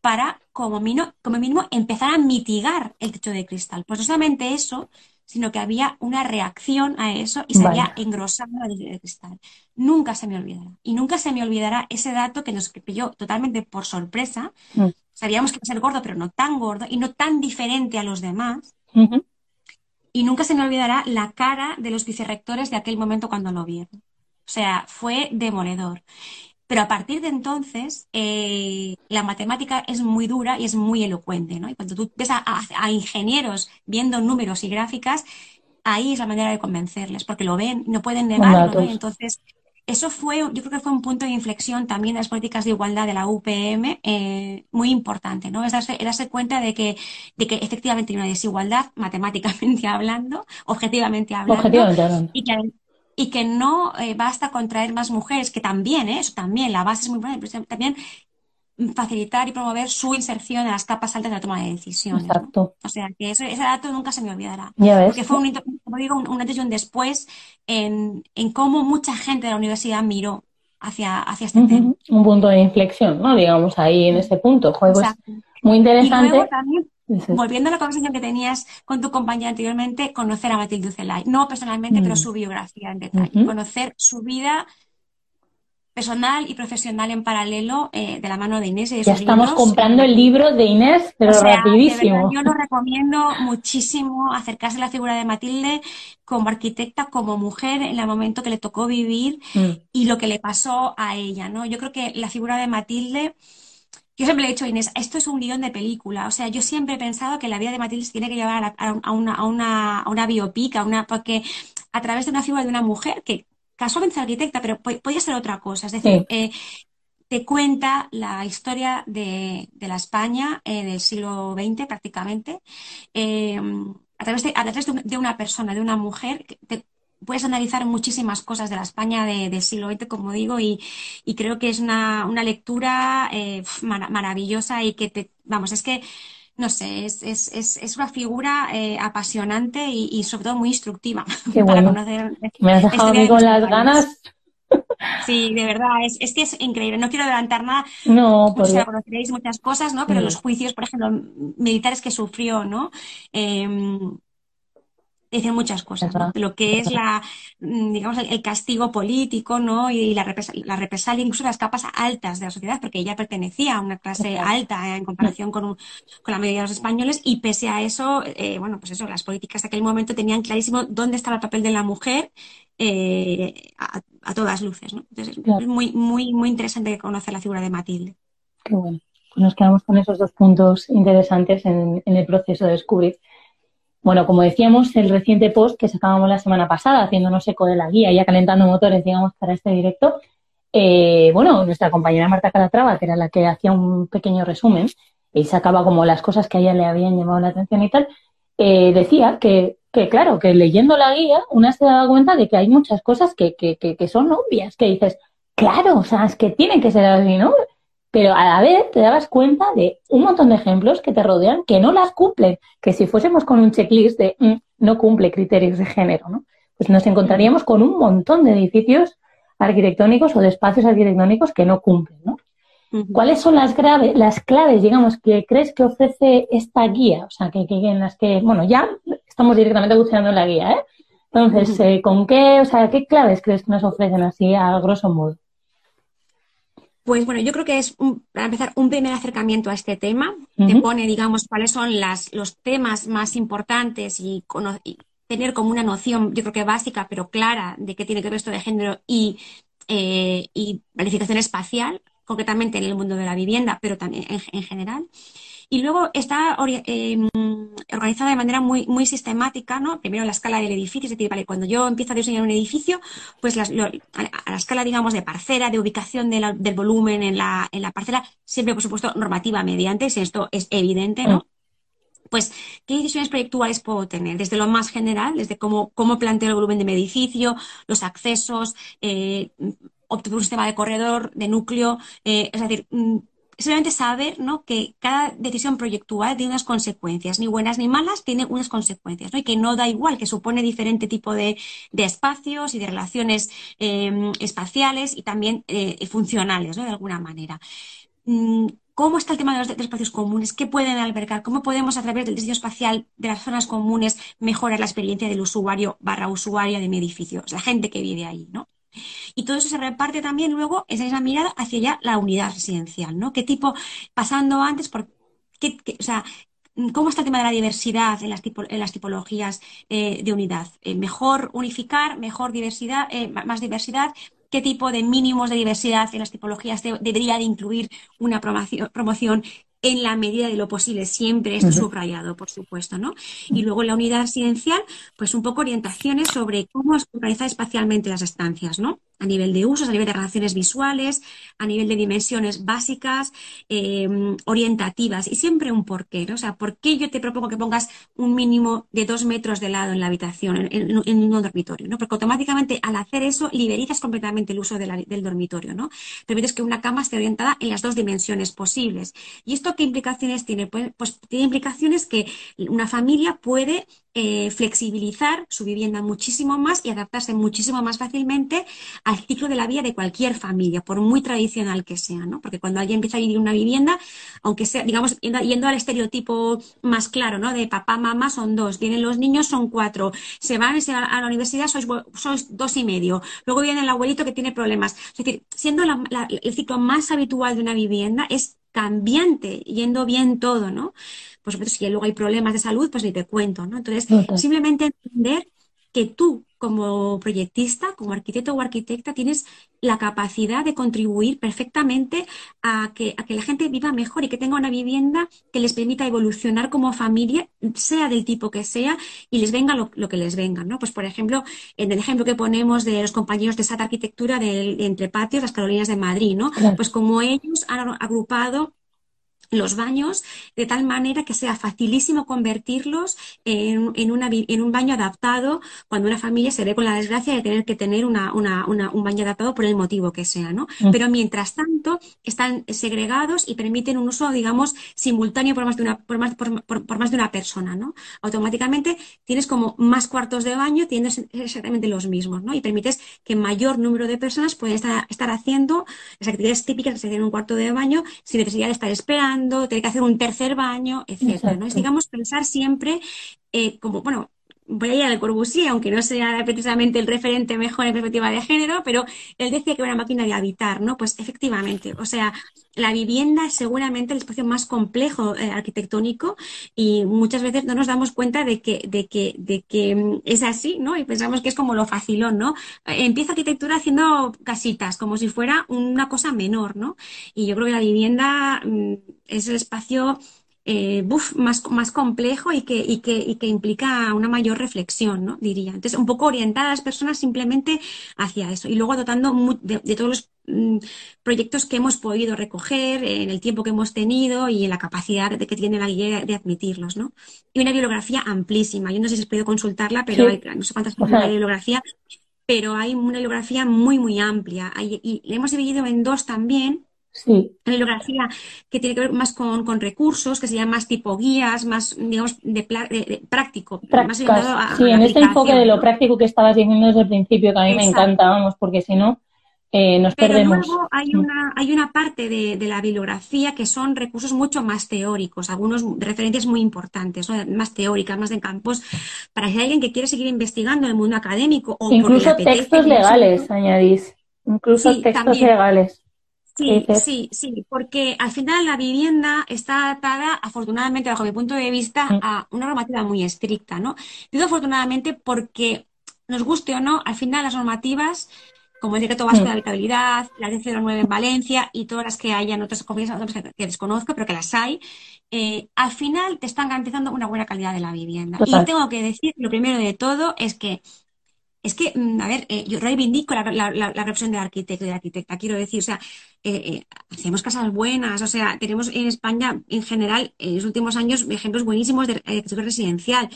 para, como mínimo, como mínimo, empezar a mitigar el techo de cristal. Pues no solamente eso, sino que había una reacción a eso y se había engrosado el techo de cristal. Nunca se me olvidará. Y nunca se me olvidará ese dato que nos pilló totalmente por sorpresa. Mm. Sabíamos que iba a ser gordo, pero no tan gordo y no tan diferente a los demás. Y nunca se me olvidará la cara de los vicerrectores de aquel momento cuando lo vieron. O sea, fue demoledor. Pero a partir de entonces, eh, la matemática es muy dura y es muy elocuente, ¿no? Y cuando tú ves a, ingenieros viendo números y gráficas, ahí es la manera de convencerles, porque lo ven, no pueden negarlo, ¿no? entonces, eso fue, yo creo que fue un punto de inflexión también de las políticas de igualdad de la UPM eh, muy importante, ¿no? Es darse, darse, cuenta de que, de que efectivamente hay una desigualdad, <laughs> matemáticamente hablando, objetivamente hablando, objetivamente hablando. Y, que, y que no eh, basta con traer más mujeres, que también, ¿eh? eso también, la base es muy buena, pero también facilitar y promover su inserción en las capas altas de la toma de decisiones. Exacto. O sea, que ese dato nunca se me olvidará. Porque fue un, como digo, un, antes y un después en, en, cómo mucha gente de la universidad miró hacia, hacia este tema. Un punto de inflexión, ¿no? Digamos, ahí en ese punto. Pues, muy interesante. Volviendo a la conversación que tenías con tu compañera anteriormente, conocer a Matilde Ucelay. No personalmente, pero mm. su biografía en detalle. Conocer su vida personal y profesional en paralelo eh, de la mano de Inés. Y ya estamos comprando el libro de Inés, pero rapidísimo. yo lo recomiendo muchísimo acercarse a la figura de Matilde como arquitecta, como mujer en el momento que le tocó vivir mm. y lo que le pasó a ella. ¿no? Yo creo que la figura de Matilde yo siempre le he dicho a Inés, esto es un guion de película. O sea, yo siempre he pensado que la vida de Matilde se tiene que llevar a, una, a, una, a una biopic, a una, porque a través de una figura de una mujer que casualmente es arquitecta, pero podía ser otra cosa. Es decir, eh, te cuenta la historia de, la España eh, del siglo XX prácticamente. Eh, a través, de, a través de, una persona, de una mujer, te, puedes analizar muchísimas cosas de la España del siglo XX, como digo, y, creo que es una, lectura eh, maravillosa y que te, vamos, es que, no sé, es, es, es, una figura eh, apasionante y, sobre todo muy instructiva <laughs> para conocer. Me has dejado a con las ganas. Sí, de verdad, es, es que es increíble. No quiero adelantar nada. No, pues ya conoceréis muchas cosas, ¿no? Pero los juicios, por ejemplo, militares que sufrió, ¿no? Em, dicen muchas cosas, ¿no? Lo que es la, mm, digamos, el, castigo político, ¿no? Y la represalia, la represalia, incluso las capas altas de la sociedad, porque ella pertenecía a una clase alta en comparación con, con la mayoría de los españoles, y pese a eso, eh, bueno, pues eso, las políticas de aquel momento tenían clarísimo dónde estaba el papel de la mujer eh, a, todas luces, ¿no? Entonces, es muy, muy, muy interesante conocer la figura de Matilde. Qué bueno. Pues nos quedamos con esos dos puntos interesantes en, en el proceso de descubrir bueno, como decíamos, el reciente post que sacábamos la semana pasada, haciéndonos eco de la guía, ya calentando motores, digamos, para este directo, eh, bueno, nuestra compañera Marta Calatrava, que era la que hacía un pequeño resumen y sacaba como las cosas que a ella le habían llamado la atención y tal, eh, decía que, que, claro, que leyendo la guía una se daba cuenta de que hay muchas cosas que, que, que, que son obvias, que dices, claro, o sea, es que tienen que ser así, ¿no? Pero a la vez te dabas cuenta de un montón de ejemplos que te rodean que no las cumplen, que si fuésemos con un checklist de mm, no cumple criterios de género, ¿no? Pues nos encontraríamos con un montón de edificios arquitectónicos o de espacios arquitectónicos que no cumplen, ¿no? ¿Cuáles son las, graves, las claves, digamos, que crees que ofrece esta guía? O sea, que, en las que, bueno, ya estamos directamente buceando en la guía, ¿eh? Entonces, eh, ¿con qué, o sea, qué claves crees que nos ofrecen así a grosso modo? Pues bueno, yo creo que es, para empezar, un primer acercamiento a este tema. Te pone, digamos, cuáles son las, los temas más importantes y, tener como una noción, yo creo que básica, pero clara, de qué tiene que ver esto de género y, eh, y planificación espacial, concretamente en el mundo de la vivienda, pero también en general. Y luego está em, organizada de manera muy, muy sistemática, ¿no? Primero la escala del edificio, es decir, vale, cuando yo empiezo a diseñar un edificio, pues a, la escala, digamos, de parcela, de ubicación del volumen en la, en la parcela, siempre, por supuesto, normativa mediante, si esto es evidente, ¿no? Pues, ¿qué decisiones proyectuales puedo tener? Desde lo más general, desde cómo, cómo planteo el volumen de mi edificio, los accesos, eh, un sistema de corredor, de núcleo, eh, es decir, simplemente saber ¿no? que cada decisión proyectual tiene unas consecuencias, ni buenas ni malas, tiene unas consecuencias, ¿no? y que no da igual, que supone diferente tipo de, espacios y de relaciones em, espaciales y también eh, funcionales, ¿no? de alguna manera. Mm, ¿Cómo está el tema de los, espacios comunes? ¿Qué pueden albergar? ¿Cómo podemos, a través del diseño espacial de las zonas comunes, mejorar la experiencia del usuario barra usuaria de mi edificio? la gente que vive ahí, ¿no? Y todo eso se reparte también luego, esa esa mirada hacia ya la unidad residencial, ¿no? ¿Qué tipo, pasando antes por qué, o sea, ¿Cómo está el tema de la diversidad en las, en las tipologías eh, de unidad? Eh, ¿Mejor unificar, mejor diversidad, eh, más diversidad? ¿Qué tipo de mínimos de diversidad en las tipologías debería de incluir una promoción, promoción en la medida de lo posible, siempre esto subrayado, por supuesto, ¿no? Y luego la unidad residencial, pues un poco orientaciones sobre cómo organizar espacialmente las estancias, ¿no? a nivel de usos, a nivel de relaciones visuales, a nivel de dimensiones básicas, em, orientativas y siempre un porqué, ¿no? O sea, ¿por qué yo te propongo que pongas un mínimo de dos metros de lado en la habitación, en, un dormitorio, ¿no? Porque automáticamente al hacer eso liberizas completamente el uso del dormitorio, ¿no? Permites que una cama esté orientada en las dos dimensiones posibles. ¿Y esto qué implicaciones tiene? Pues, pues tiene implicaciones que una familia puede eh, flexibilizar su vivienda muchísimo más y adaptarse muchísimo más fácilmente al ciclo de la vida de cualquier familia, por muy tradicional que sea, ¿no? Porque cuando alguien empieza a vivir una vivienda, aunque sea, digamos, yendo, al estereotipo más claro, ¿no? De papá, mamá son dos, vienen los niños son cuatro, se van, a la universidad, sois dos y medio, luego viene el abuelito que tiene problemas. Es decir, siendo el ciclo más habitual de una vivienda, es cambiante, yendo bien todo, ¿no? Por supuesto, si luego hay problemas de salud, pues ni te cuento, ¿no? Entonces, simplemente entender que tú como proyectista, como arquitecto o arquitecta, tienes la capacidad de contribuir perfectamente a que, a que la gente viva mejor y que tenga una vivienda que les permita evolucionar como familia, sea del tipo que sea, y les venga lo, que les venga, ¿no? Pues, por ejemplo, en el ejemplo que ponemos de los compañeros de SAT Arquitectura de, Entre Patios, las Carolinas de Madrid, ¿no? Pues como ellos han agrupado los baños de tal manera que sea facilísimo convertirlos en, en, una, en, un baño adaptado cuando una familia se ve con la desgracia de tener que tener una, una, un baño adaptado por el motivo que sea, ¿no? Mm. Pero mientras tanto están segregados y permiten un uso, digamos, simultáneo por más de una, por más, por, más de una persona, ¿no? Automáticamente tienes como más cuartos de baño, tienes exactamente los mismos, ¿no? Y permites que mayor número de personas pueden estar, estar haciendo las actividades típicas que se hacen en un cuarto de baño sin necesidad de estar esperando tener que hacer un tercer baño, etcétera, ¿no? Es, digamos, pensar siempre eh, como, bueno, voy a ir al Corbusier, aunque no sea precisamente el referente mejor en perspectiva de género, pero él decía que era una máquina de habitar, ¿no? Pues efectivamente, o sea, la vivienda es seguramente el espacio más complejo eh, arquitectónico y muchas veces no nos damos cuenta de que, de que, de que mm, es así, ¿no? Y pensamos que es como lo facilón, ¿no? Eh, empieza arquitectura haciendo casitas, como si fuera una cosa menor, ¿no? Y yo creo que la vivienda mm, es el espacio eh, más, más complejo y que, y, que, y que implica una mayor reflexión, ¿no? Diría. Entonces, un poco orientada a las personas simplemente hacia eso. Y luego dotando de, todos los mm, proyectos que hemos podido recoger en el tiempo que hemos tenido y en la capacidad de que tiene la guía de admitirlos, ¿no? Y una bibliografía amplísima. Yo no sé si has podido consultarla, pero hay no sé cuántas páginas de bibliografía, pero hay una bibliografía muy, muy amplia. y la hemos dividido en dos también Sí. Bibliografía que tiene que ver más con, recursos, que serían más tipo guías, más, digamos, de, práctico. Más sí, en este enfoque de lo práctico que estabas diciendo desde el principio, que a mí me encanta, vamos, porque si no, eh, nos Pero perdemos. Luego hay una, hay una parte de, la bibliografía que son recursos mucho más teóricos, algunos referencias muy importantes, más teóricas, más de campos, para si hay alguien que quiere seguir investigando en el mundo académico. O Incluso textos legales, añadís. Incluso textos legales. Sí, sí, sí, porque al final la vivienda está atada, afortunadamente, bajo mi punto de vista, mm. a una normativa muy estricta, ¿no? Digo afortunadamente porque, nos guste o no, al final las normativas, como el decreto vasco de mm. habitabilidad, la D09 en Valencia y todas las que hayan otras comunidades que, que desconozco, pero que las hay, eh, al final te están garantizando una buena calidad de la vivienda. Y tengo que decir, lo primero de todo es que es que, mm, a ver, eh, yo reivindico la, la, la, reflexión del arquitecto y de la arquitecta, quiero decir, o sea, eh, eh, hacemos casas buenas, o sea, tenemos en España en general en los últimos años ejemplos buenísimos de arquitectura residencial,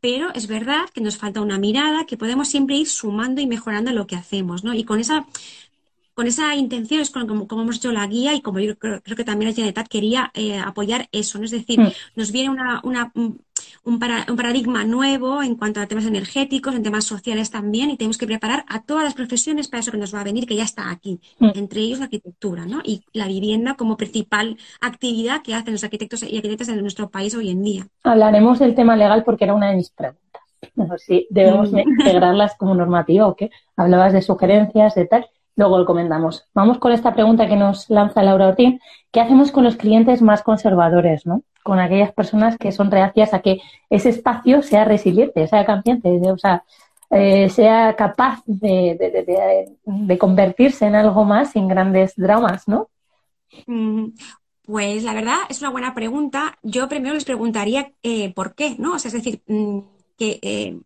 pero es verdad que nos falta una mirada que podemos siempre ir sumando y mejorando lo que hacemos, ¿no? Y con esa con esa intención es como, como, hemos hecho la guía y como yo creo, que también la Generalitat quería apoyar eso, ¿no? Es decir, mm. nos viene una, una, un, paradigma nuevo en cuanto a temas energéticos, en temas sociales también, y tenemos que preparar a todas las profesiones para eso que nos va a venir, que ya está aquí, mm. entre ellos la arquitectura, ¿no? Y la vivienda como principal actividad que hacen los arquitectos y arquitectas en nuestro país hoy en día. Hablaremos del tema legal porque era una de mis preguntas. No si debemos mm. integrarlas como normativa o qué. Hablabas de sugerencias, de tal. Luego lo comentamos. Vamos con esta pregunta que nos lanza Laura Ortín. ¿Qué hacemos con los clientes más conservadores, no? Con aquellas personas que son reacias a que ese espacio sea resiliente, sea cambiante, o sea, eh, sea capaz de, convertirse en algo más sin grandes dramas, ¿no? Mm, pues la verdad es una buena pregunta. Yo primero les preguntaría eh, por qué, ¿no? O sea, es decir, mm, que eh,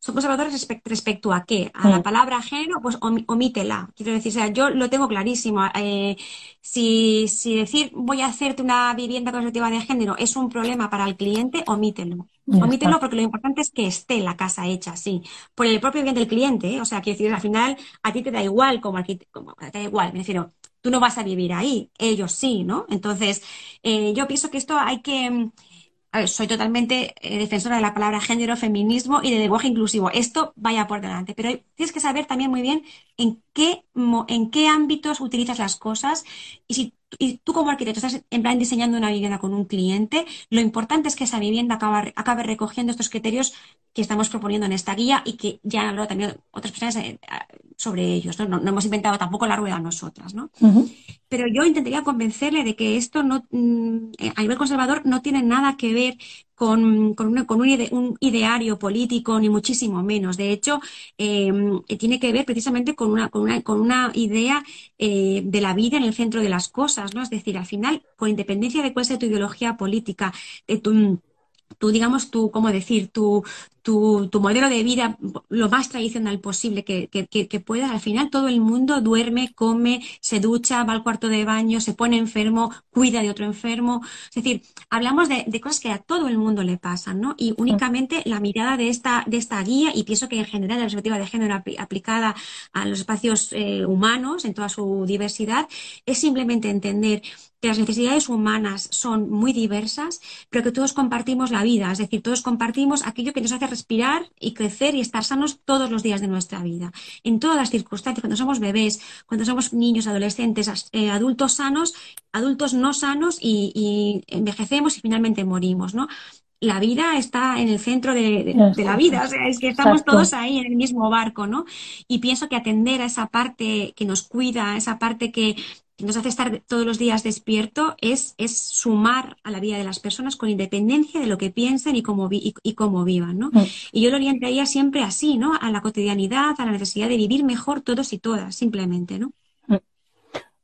son conservadores respecto a qué? A la mm. palabra género, pues omítela. Quiero decir, o sea, yo lo tengo clarísimo. Eh, si, si decir voy a hacerte una vivienda con perspectiva de género es un problema para el cliente, omítelo. omítelo porque lo importante es que esté la casa hecha así. Por el propio bien del cliente, ¿eh? o sea, quiero decir, al final a ti te da igual como, como te da igual, me refiero, tú no vas a vivir ahí, ellos sí, ¿no? Entonces, eh, yo pienso que esto hay que soy totalmente eh, defensora de la palabra género, feminismo y de lenguaje inclusivo. Esto vaya por delante. Pero tienes que saber también muy bien en qué, en qué ámbitos utilizas las cosas y si y tú como arquitecto estás en plan diseñando una vivienda con un cliente, lo importante es que esa vivienda acabe, recogiendo estos criterios que estamos proponiendo en esta guía y que ya han hablado también otras personas eh, sobre ellos. ¿no? No, hemos inventado tampoco la rueda nosotras. ¿no? Pero yo intentaría convencerle de que esto no, mm, a nivel conservador no tiene nada que ver con, con, un, ideario político, ni muchísimo menos. De hecho, em, tiene que ver precisamente con una, con una, con una idea eh, de la vida en el centro de las cosas, ¿no? Es decir, al final, con independencia de cuál sea tu ideología política, de tu tu, digamos, tu, ¿cómo decir? Tu, tu, tu, modelo de vida lo más tradicional posible que, que, que, pueda. Al final todo el mundo duerme, come, se ducha, va al cuarto de baño, se pone enfermo, cuida de otro enfermo. Es decir, hablamos de, de cosas que a todo el mundo le pasan, ¿no? Y únicamente la mirada de esta, de esta guía, y pienso que en general la perspectiva de género aplicada a los espacios eh, humanos en toda su diversidad, es simplemente entender que las necesidades humanas son muy diversas, pero que todos compartimos la vida, es decir, todos compartimos aquello que nos hace respirar y crecer y estar sanos todos los días de nuestra vida, en todas las circunstancias, cuando somos bebés, cuando somos niños, adolescentes, eh, adultos sanos, adultos no sanos y, envejecemos y finalmente morimos, ¿no? la vida está en el centro de, la vida, o sea, es que estamos todos ahí en el mismo barco, ¿no? Y pienso que atender a esa parte que nos cuida, esa parte que, nos hace estar todos los días despierto es, es sumar a la vida de las personas con independencia de lo que piensen y cómo, y, cómo vivan, ¿no? Mm. Y yo lo orientaría siempre así, ¿no? A la cotidianidad, a la necesidad de vivir mejor todos y todas, simplemente, ¿no? Mm.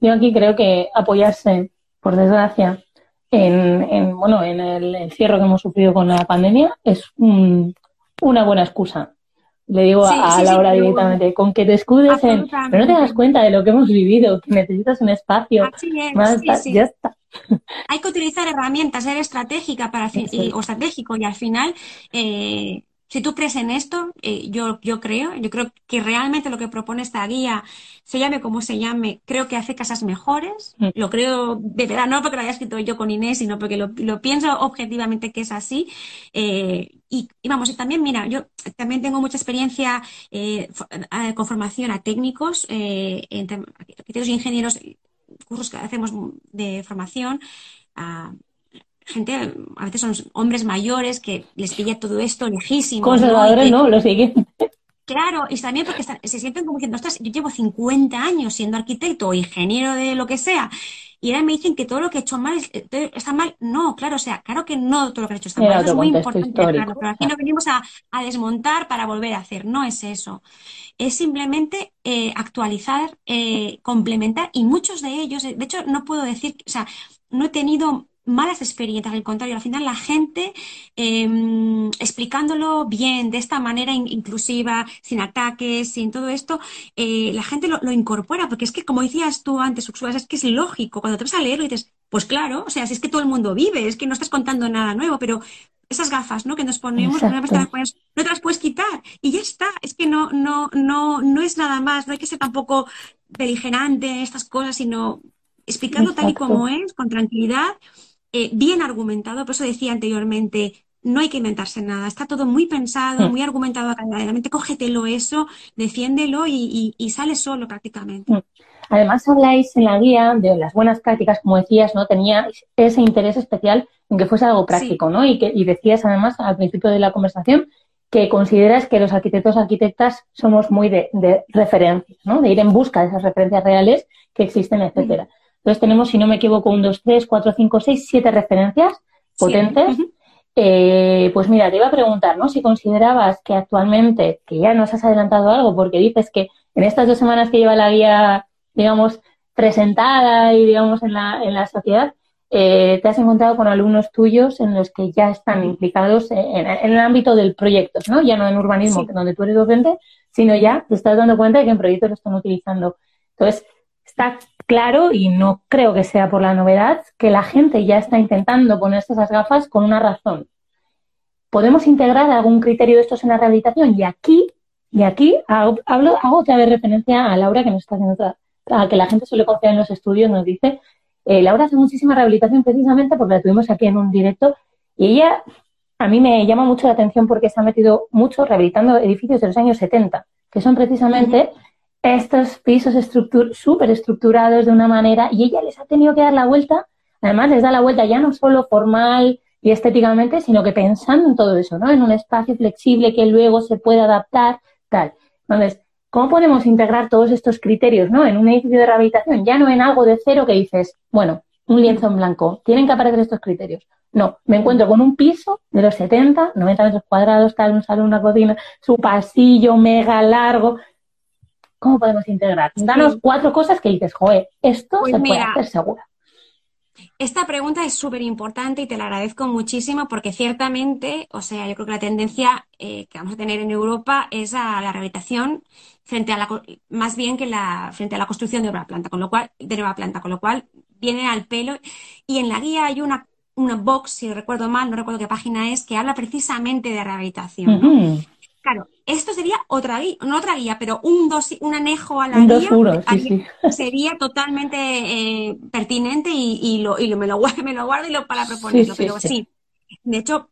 Yo aquí creo que apoyarse, por desgracia, en, bueno, en el encierro que hemos sufrido con la pandemia es una buena excusa le digo a, Laura directamente, con que te escudes en... Pero no te das cuenta de lo que hemos vivido, que necesitas un espacio. más, ya está. Hay que utilizar herramientas, ser estratégica para, o estratégico y al final eh, si tú crees en esto, eh, yo, yo creo, yo creo que realmente lo que propone esta guía, se llame como se llame, creo que hace casas mejores. Mm. Lo creo de verdad, no porque lo haya escrito yo con Inés, sino porque lo, pienso objetivamente que es así. Eh, y, vamos, y también, mira, yo también tengo mucha experiencia eh, con formación a técnicos, entre arquitectos y ingenieros, cursos que hacemos de formación. A, gente, a veces son hombres mayores que les pilla todo esto lejísimo. Conservadores, ¿no? Lo siguen. Claro, y también porque se sienten como diciendo, ostras, yo llevo 50 años siendo arquitecto o ingeniero de lo que sea, y ahora me dicen que todo lo que he hecho mal eh, está mal. No, claro, o sea, claro que no todo lo que he hecho está mal. Eso es muy importante, claro, pero aquí no venimos a, desmontar para volver a hacer, no es eso. Es simplemente eh, actualizar, eh, complementar, y muchos de ellos, de hecho, no puedo decir, o sea, no he tenido malas experiencias, al contrario, al final la gente em, explicándolo bien, de esta manera inclusiva, sin ataques, sin todo esto, eh, la gente lo, incorpora, porque es que, como decías tú antes, es que es lógico, cuando te vas a leerlo y dices, pues claro, o sea, si es que todo el mundo vive, es que no estás contando nada nuevo, pero esas gafas, ¿no? Que nos ponemos, no te, las puedes, no te las puedes quitar y ya está. Es que no, no, no, no es nada más. No hay que ser tampoco beligerante en estas cosas, sino explicando tal y como es, con tranquilidad eh, bien argumentado, por eso decía anteriormente, no hay que inventarse nada, está todo muy pensado, mm. muy argumentado académicamente, cógetelo eso, defiéndelo y, sale solo prácticamente. Mm. Además habláis en la guía de las buenas prácticas, como decías, ¿no? Tenía ese interés especial en que fuese algo práctico, ¿no? Y que y decías además al principio de la conversación que consideras que los arquitectos arquitectas somos muy de, de referencias, ¿no? De ir en busca de esas referencias reales que existen, etcétera. Entonces tenemos, si no me equivoco, un, dos, tres, cuatro, cinco, seis, siete referencias potentes. Eh, pues mira, te iba a preguntar, ¿no? Si considerabas que actualmente, que ya nos has adelantado algo, porque dices que en estas dos semanas que lleva la guía, digamos, presentada y, digamos, en la, en la sociedad, eh, te has encontrado con alumnos tuyos en los que ya están implicados en, el ámbito del proyecto, ¿no? Ya no en urbanismo, donde tú eres docente, sino ya te estás dando cuenta de que en proyectos lo están utilizando. Entonces, está claro, y no creo que sea por la novedad, que la gente ya está intentando ponerse esas gafas con una razón. ¿Podemos integrar algún criterio de estos en la rehabilitación? Y aquí, y aquí hablo, hago otra vez referencia a Laura, que nos está haciendo otra, a que la gente suele confiar en los estudios, nos dice, eh, Laura hace muchísima rehabilitación precisamente porque la tuvimos aquí en un directo y ella a mí me llama mucho la atención porque se ha metido mucho rehabilitando edificios de los años 70, que son precisamente estos pisos súper estructurados de una manera y ella les ha tenido que dar la vuelta, además les da la vuelta ya no solo formal y estéticamente, sino que pensando en todo eso, ¿no? En un espacio flexible que luego se puede adaptar, tal. Entonces, ¿cómo podemos integrar todos estos criterios, ¿no? En un edificio de rehabilitación, ya no en algo de cero que dices, bueno, un lienzo en blanco, tienen que aparecer estos criterios. No, me encuentro con un piso de los 70, 90 metros cuadrados, tal, un salón, una cocina, su pasillo mega largo. ¿Cómo podemos integrar? Danos cuatro cosas que dices, joder, esto pues se puede hacer seguro. Esta pregunta es súper importante y te la agradezco muchísimo porque ciertamente, o sea, yo creo que la tendencia eh, que vamos a tener en Europa es a la rehabilitación frente a la, más bien que la, frente a la construcción de nueva planta, con lo cual, de nueva planta, con lo cual viene al pelo. Y en la guía hay una, una box, si recuerdo mal, no recuerdo qué página es, que habla precisamente de rehabilitación. Claro, esto sería otra guía, no otra guía, pero un, dos, un anejo a la guía <laughs> sería totalmente eh, pertinente y, lo, y me, lo, <laughs> me lo guardo y lo para proponerlo. pero sí. de hecho,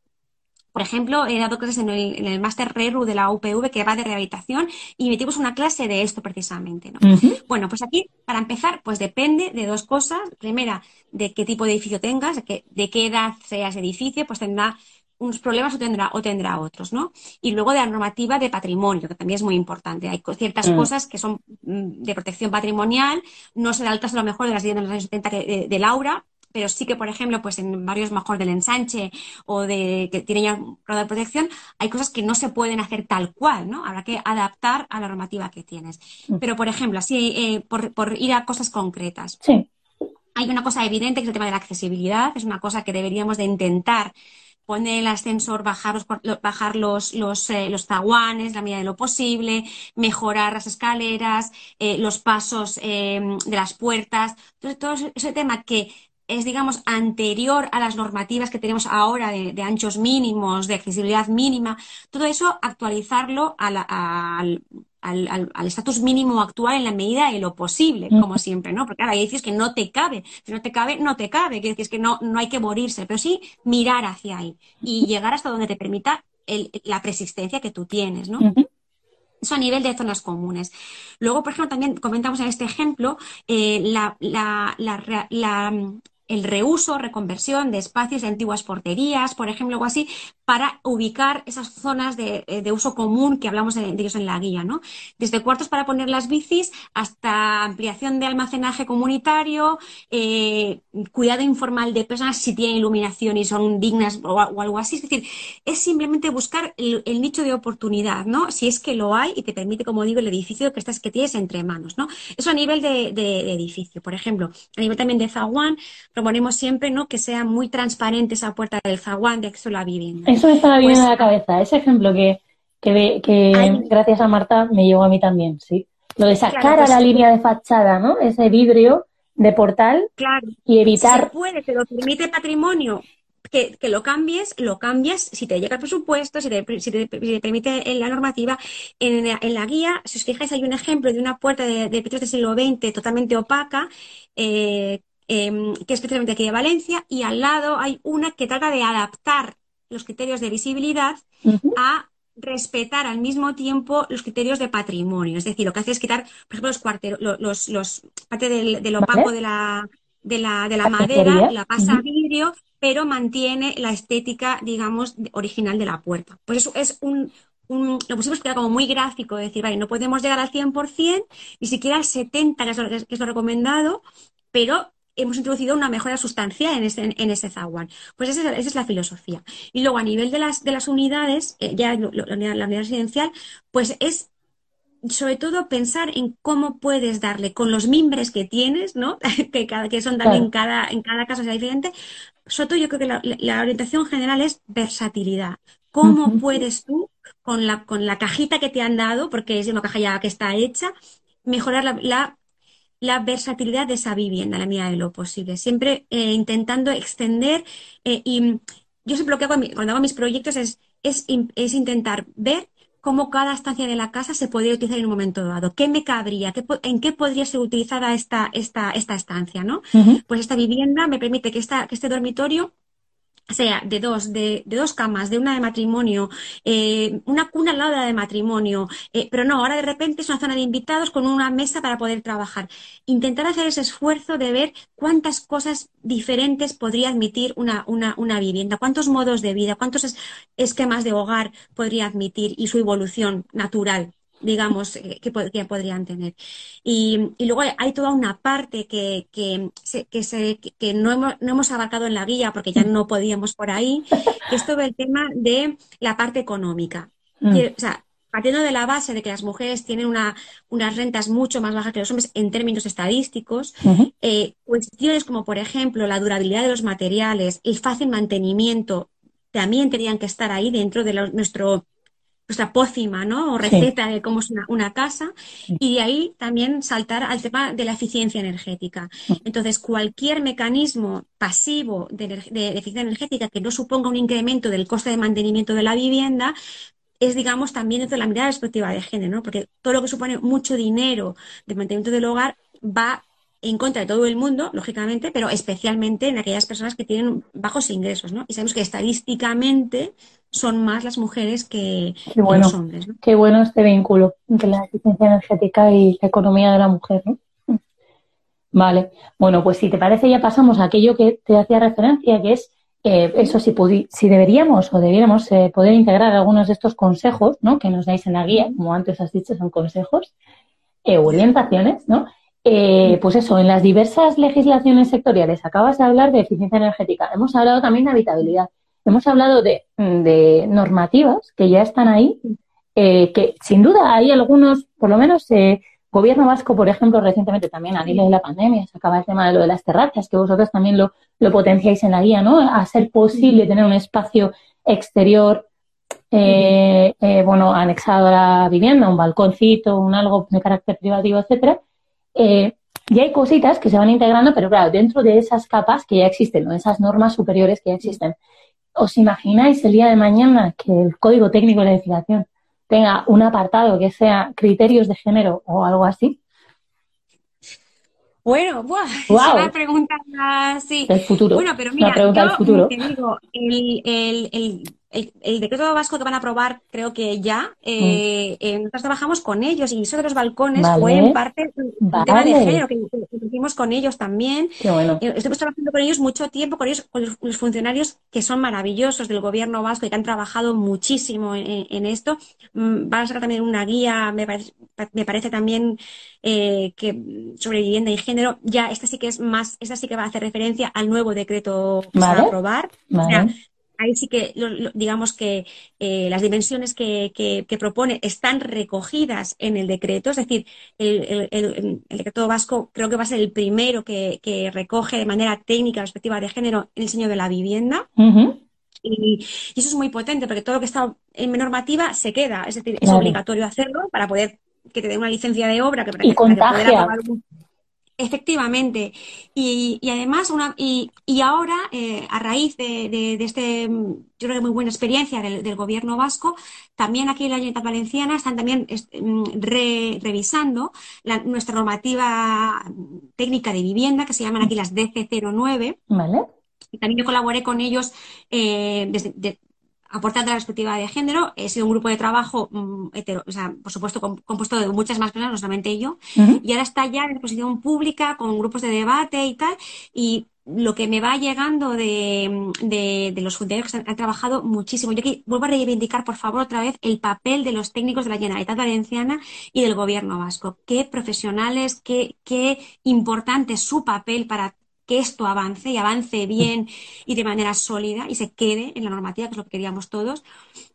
por ejemplo, he dado clases en el, en el máster RERU de la UPV que va de rehabilitación y metimos una clase de esto precisamente. ¿no? Bueno, pues aquí, para empezar, pues depende de dos cosas. Primera, de qué tipo de edificio tengas, de, de qué edad sea ese edificio, pues tendrá unos problemas o tendrá, o tendrá otros, ¿no? Y luego de la normativa de patrimonio, que también es muy importante. Hay ciertas mm. cosas que son mm, de protección patrimonial, no será el caso a lo mejor de las de los años 70 de, Laura, pero sí que, por ejemplo, pues en varios mejor del ensanche o de que tienen ya un grado de protección, hay cosas que no se pueden hacer tal cual, ¿no? Habrá que adaptar a la normativa que tienes. Mm. Pero, por ejemplo, así, eh, por, por, ir a cosas concretas. Sí. Hay una cosa evidente que es el tema de la accesibilidad, es una cosa que deberíamos de intentar poner el ascensor, bajar los, bajar los, los, eh, los zaguanes, la medida de lo posible, mejorar las escaleras, eh, los pasos eh, de las puertas. Todo ese tema que es, digamos, anterior a las normativas que tenemos ahora de, anchos mínimos, de accesibilidad mínima, todo eso actualizarlo al, al estatus mínimo actual en la medida de lo posible, como siempre, ¿no? Porque ahora hay edificios que no te cabe. Si no te cabe, no te cabe. Que es que no, no hay que morirse, pero sí mirar hacia ahí y llegar hasta donde te permita la persistencia que tú tienes, ¿no? Eso a nivel de zonas comunes. Luego, por ejemplo, también comentamos en este ejemplo eh, la, la, la, el reuso, reconversión de espacios de antiguas porterías, por ejemplo, algo así, para ubicar esas zonas de, eh, uso común que hablamos de, ellos en la guía, ¿no? Desde cuartos para poner las bicis hasta ampliación de almacenaje comunitario, eh, cuidado informal de personas si tienen iluminación y son dignas o, algo así. Es decir, es simplemente buscar el, nicho de oportunidad, ¿no? Si es que lo hay y te permite, como digo, el edificio que estás que tienes entre manos, ¿no? Eso a nivel de, edificio, por ejemplo. A nivel también de zaguán, proponemos siempre, ¿no? Que sea muy transparente esa puerta del zaguán de acceso a la vivienda. Eso me estaba bien pues, la cabeza, ese ejemplo que, que, que gracias a Marta me llegó a mí también, sí. Lo de sacar a pues la línea de fachada, ¿no? Ese vidrio de portal claro. y evitar. Se puede, te lo permite patrimonio. Que, que, lo cambies, lo cambias si te llega el presupuesto, si te, si te, permite la normativa. En, en, la guía, si os fijáis, hay un ejemplo de una puerta de, de del siglo XX totalmente opaca, eh, em, que es especialmente aquí de Valencia, y al lado hay una que trata de adaptar los criterios de visibilidad a respetar al mismo tiempo los criterios de patrimonio. Es decir, lo que hace es quitar, por ejemplo, los cuarteros, los, los, parte del, opaco de la, de la, de la madera, la pasa a vidrio, pero mantiene la estética, digamos, original de la puerta. Pues eso es un, un, lo pusimos que era como muy gráfico, decir, vale, no podemos llegar al 100%, ni siquiera al 70%, que es lo, que es lo recomendado, pero hemos introducido una mejora sustancial en ese, en ese zaguán. Pues esa es, la filosofía. Y luego a nivel de las, de las unidades, eh, ya la, unidad, residencial, pues es sobre todo pensar en cómo puedes darle con los mimbres que tienes, ¿no? <laughs> que, cada, que son también en cada, en cada caso diferente. Sobre todo yo creo que la, orientación general es versatilidad. ¿Cómo puedes tú, con la, con la cajita que te han dado, porque es una caja ya que está hecha, mejorar la la versatilidad de esa vivienda, la medida de lo posible. Siempre eh, intentando extender eh, y yo siempre lo que hago cuando hago mis proyectos es, es, intentar ver cómo cada estancia de la casa se podría utilizar en un momento dado. ¿Qué me cabría? ¿En qué podría ser utilizada esta, esta, esta estancia? ¿no? Pues esta vivienda me permite que, esta, que este dormitorio sea de dos, de, de, dos camas, de una de matrimonio, eh, una cuna al lado de la de matrimonio, eh, pero no, ahora de repente es una zona de invitados con una mesa para poder trabajar. Intentar hacer ese esfuerzo de ver cuántas cosas diferentes podría admitir una, una, una vivienda, cuántos modos de vida, cuántos esquemas de hogar podría admitir y su evolución natural. Digamos, eh, que, podrían tener. Y, luego hay, toda una parte que, que, que, no, hemos, no hemos abarcado en la guía porque ya no podíamos por ahí, que es todo el tema de la parte económica. Mm. o sea, partiendo de la base de que las mujeres tienen una, unas rentas mucho más bajas que los hombres en términos estadísticos, eh, cuestiones como, por ejemplo, la durabilidad de los materiales, el fácil mantenimiento, también tendrían que estar ahí dentro de nuestro nuestra pócima, ¿no? O receta de cómo es una, casa. Y de ahí también saltar al tema de la eficiencia energética. Entonces, cualquier mecanismo pasivo de, de, eficiencia energética que no suponga un incremento del coste de mantenimiento de la vivienda, es, digamos, también dentro de la mirada perspectiva de género, ¿no? Porque todo lo que supone mucho dinero de mantenimiento del hogar va en contra de todo el mundo, lógicamente, pero especialmente en aquellas personas que tienen bajos ingresos, ¿no? Y sabemos que estadísticamente son más las mujeres que, los hombres. ¿no? Qué bueno este vínculo entre la eficiencia energética y la economía de la mujer, ¿no? Vale, bueno, pues si te parece ya pasamos a aquello que te hacía referencia, que es eh, eso, si, si deberíamos o debiéramos eh, poder integrar algunos de estos consejos ¿no? que nos dais en la guía, como antes has dicho, son consejos eh, orientaciones, ¿no? Eh, pues eso, en las diversas legislaciones sectoriales, acabas de hablar de eficiencia energética, hemos hablado también de habitabilidad, hemos hablado de, de normativas que ya están ahí, que sin duda hay algunos, por lo menos Gobierno vasco, por ejemplo, recientemente también al hilo de la pandemia, se acaba el tema de lo de las terrazas, que vosotros también lo, lo potenciáis en la guía, ¿no? A ser posible tener un espacio exterior, eh, eh, bueno, anexado a la vivienda, un balconcito, un algo de carácter privativo, etcétera. Eh, y hay cositas que se van integrando, pero claro, dentro de esas capas que ya existen, ¿no? Esas normas superiores que ya existen. ¿Os imagináis el día de mañana que el código técnico de edificación tenga un apartado que sea criterios de género o algo así? Bueno, buah, wow. pregunta así. El futuro. Bueno, pero mira, yo te digo, el, el, el el, decreto vasco que van a aprobar, creo que ya, eh, mm. nosotros trabajamos con ellos y eso de los balcones fue en parte un tema de género que, hicimos con ellos también. Bueno. Eh, estuvimos trabajando con ellos mucho tiempo, con ellos, con los, funcionarios que son maravillosos del gobierno vasco y que han trabajado muchísimo en, esto. Mm, van a sacar también una guía, me parece, me parece también eh, que sobre vivienda y género. Ya, esta sí que es más, esta sí que va a hacer referencia al nuevo decreto que se va a aprobar. O sea, ahí sí que digamos que eh, las dimensiones que, que, propone están recogidas en el decreto, es decir, el, el, decreto vasco creo que va a ser el primero que, recoge de manera técnica la perspectiva de género el diseño de la vivienda. y, eso es muy potente porque todo lo que está en normativa se queda, es decir, es obligatorio hacerlo para poder que te dé una licencia de obra que, para, y contagia. Efectivamente. Y, además, una, y, ahora, eh, a raíz de, de, este, yo creo que muy buena experiencia del, gobierno vasco, también aquí en la Generalitat Valenciana están también mm, revisando nuestra normativa técnica de vivienda, que se llaman aquí las DC09. Vale. Y también yo colaboré con ellos eh, desde, aportando la perspectiva de género. He sido un grupo de trabajo mm, o sea, por supuesto, compuesto de muchas más personas, no solamente yo. Y ahora está ya en exposición pública con grupos de debate y tal. Y lo que me va llegando de, de, los funcionarios que han, trabajado muchísimo. Yo aquí vuelvo a reivindicar, por favor, otra vez el papel de los técnicos de la Generalitat Valenciana y del Gobierno vasco. Qué profesionales, qué, qué importante es su papel para que esto avance y avance bien y de manera sólida y se quede en la normativa, que es lo que queríamos todos.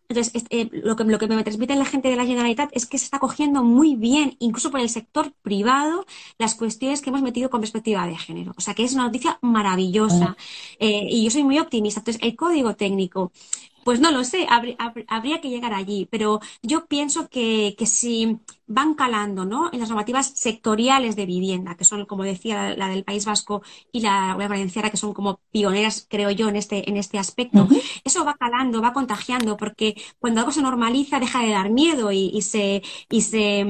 Entonces, eh, lo, que, lo que me transmite la gente de la Generalitat es que se está cogiendo muy bien, incluso por el sector privado, las cuestiones que hemos metido con perspectiva de género. O sea, que es una noticia maravillosa. Eh, y yo soy muy optimista. Entonces, el código técnico, pues no lo sé, habría, que llegar allí, pero yo pienso que, que si van calando ¿no? en las normativas sectoriales de vivienda, que son, como decía, la, del País Vasco y la, Valenciana, que son como pioneras, creo yo, en este, en este aspecto. Eso va calando, va contagiando, porque cuando algo se normaliza deja de dar miedo y, se, y se,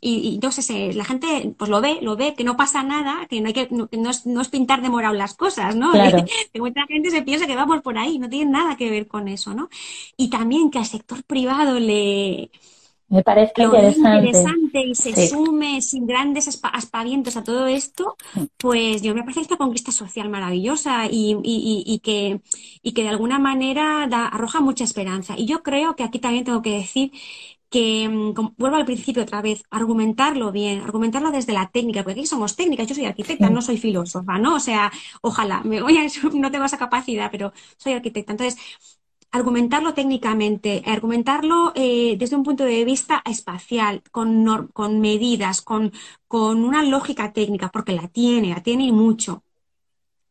y, entonces la gente pues lo ve, lo ve, que no pasa nada, que no hay que, no, es, pintar de morado las cosas, ¿no? <laughs> Que mucha gente se piensa que vamos por ahí, no tiene nada que ver con eso, ¿no? Y también que al sector privado le, me parece interesante. y se sume sin grandes aspavientos a todo esto, pues yo me parece esta conquista social maravillosa y, y, que, y que de alguna manera da, arroja mucha esperanza. Y yo creo que aquí también tengo que decir que, mm, vuelvo al principio otra vez, argumentarlo bien, argumentarlo desde la técnica, porque aquí somos técnicas, yo soy arquitecta, no soy filósofa, ¿no? O sea, ojalá, me voy a, <laughs> no tengo esa capacidad, pero soy arquitecta. Entonces, argumentarlo técnicamente, argumentarlo eh, desde un punto de vista espacial, con, con medidas, con, con, una lógica técnica, porque la tiene, la tiene y mucho.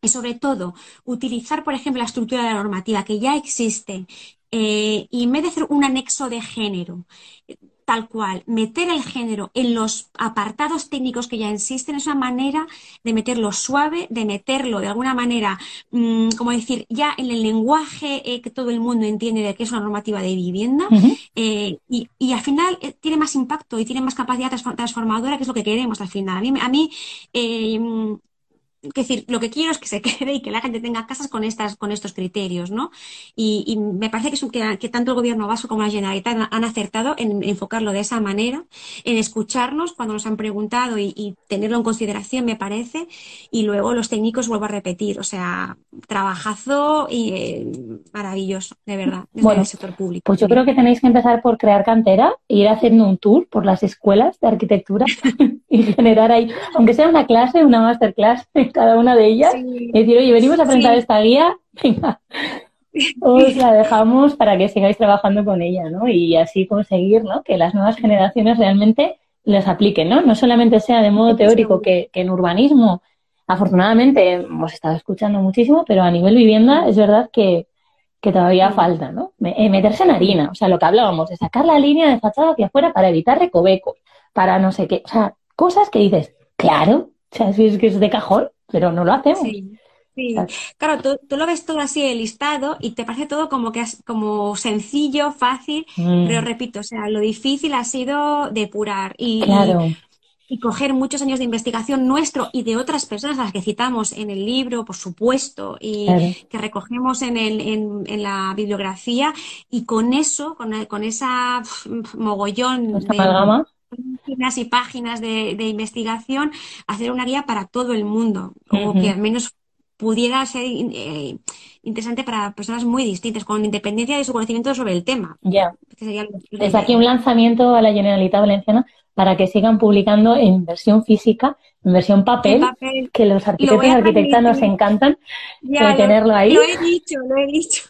Y sobre todo, utilizar, por ejemplo, la estructura de la normativa que ya existe eh, y en vez de hacer un anexo de género, tal cual, meter el género en los apartados técnicos que ya existen es una manera de meterlo suave, de meterlo de alguna manera, mm, como decir, ya en el lenguaje eh, que todo el mundo entiende de que es una normativa de vivienda eh, y, y, al final eh, tiene más impacto y tiene más capacidad transformadora, que es lo que queremos al final. A mí, a mí decir, lo que quiero es que se quede y que la gente tenga casas con estas, con estos criterios, ¿no? Y, me parece que, que, tanto el gobierno vasco como la Generalitat han, acertado en enfocarlo de esa manera, en escucharnos cuando nos han preguntado y, tenerlo en consideración, me parece, y luego los técnicos vuelvo a repetir, o sea, trabajazo y eh, maravilloso, de verdad, desde el sector público. Pues yo creo que tenéis que empezar por crear cantera e ir haciendo un tour por las escuelas de arquitectura <laughs> y generar ahí, aunque sea una clase, una masterclass <laughs> cada una de ellas y decir, oye, venimos a presentar esta guía, venga, os la dejamos para que sigáis trabajando con ella, ¿no? Y así conseguir, ¿no? Que las nuevas generaciones realmente les apliquen, ¿no? No solamente sea de modo teórico que, en urbanismo, afortunadamente hemos estado escuchando muchísimo, pero a nivel vivienda es verdad que, que todavía falta, ¿no? Eh, meterse en harina, o sea, lo que hablábamos, de sacar la línea de fachada hacia afuera para evitar recovecos, para no sé qué, o sea, cosas que dices, claro, o sea, si es que es de cajón, pero no lo hacemos. Sí. Claro, tú, lo ves todo así el listado y te parece todo como que es como sencillo, fácil, mm. pero repito, o sea, lo difícil ha sido depurar y, y, coger muchos años de investigación nuestro y de otras personas a las que citamos en el libro, por supuesto, y que recogemos en, el, en, en, la bibliografía y con eso, con, con esa mogollón de, páginas y páginas de, investigación, hacer una guía para todo el mundo, o que al menos pudiera ser eh, interesante para personas muy distintas, con independencia de su conocimiento sobre el tema. Ya. Desde aquí un lanzamiento a la Generalitat Valenciana para que sigan publicando en versión física, en versión papel, que los arquitectos y arquitectas nos encantan de tenerlo ahí. Lo he dicho, lo he dicho.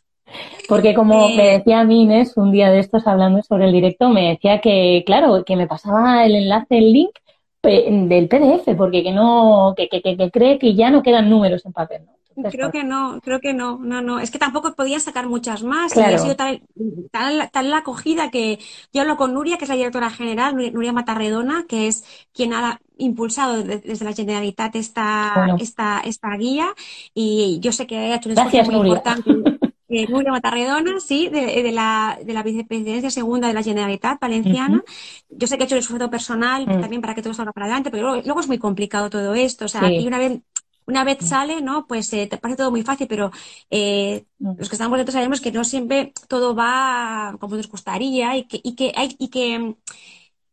Porque como me decía a mí Inés un día de estos hablando sobre el directo, me decía que, claro, que me pasaba el enlace, el link del PDF, porque que no, que, que, que, cree que ya no quedan números en papel, creo que no, creo que no, no, no. Es que tampoco podía sacar muchas más. Y ha sido tal, tal, la acogida que yo hablo con Nuria, que es la directora general, Nuria Matarredona, que es quien ha impulsado desde la Generalitat esta, esta, esta guía. Y yo sé que ha hecho un esfuerzo muy importante. <laughs> Eh, Nuria Matarredona, sí, de, la, de la vicepresidencia segunda de la Generalitat Valenciana. Yo sé que ha hecho el esfuerzo personal mm. también para que todo salga para adelante, pero luego, es muy complicado todo esto. O sea, aquí una vez una vez mm. sale, ¿no? Pues eh, te parece todo muy fácil, pero eh, mm. los que estamos dentro sabemos que no siempre todo va como nos gustaría y que, y que hay, y que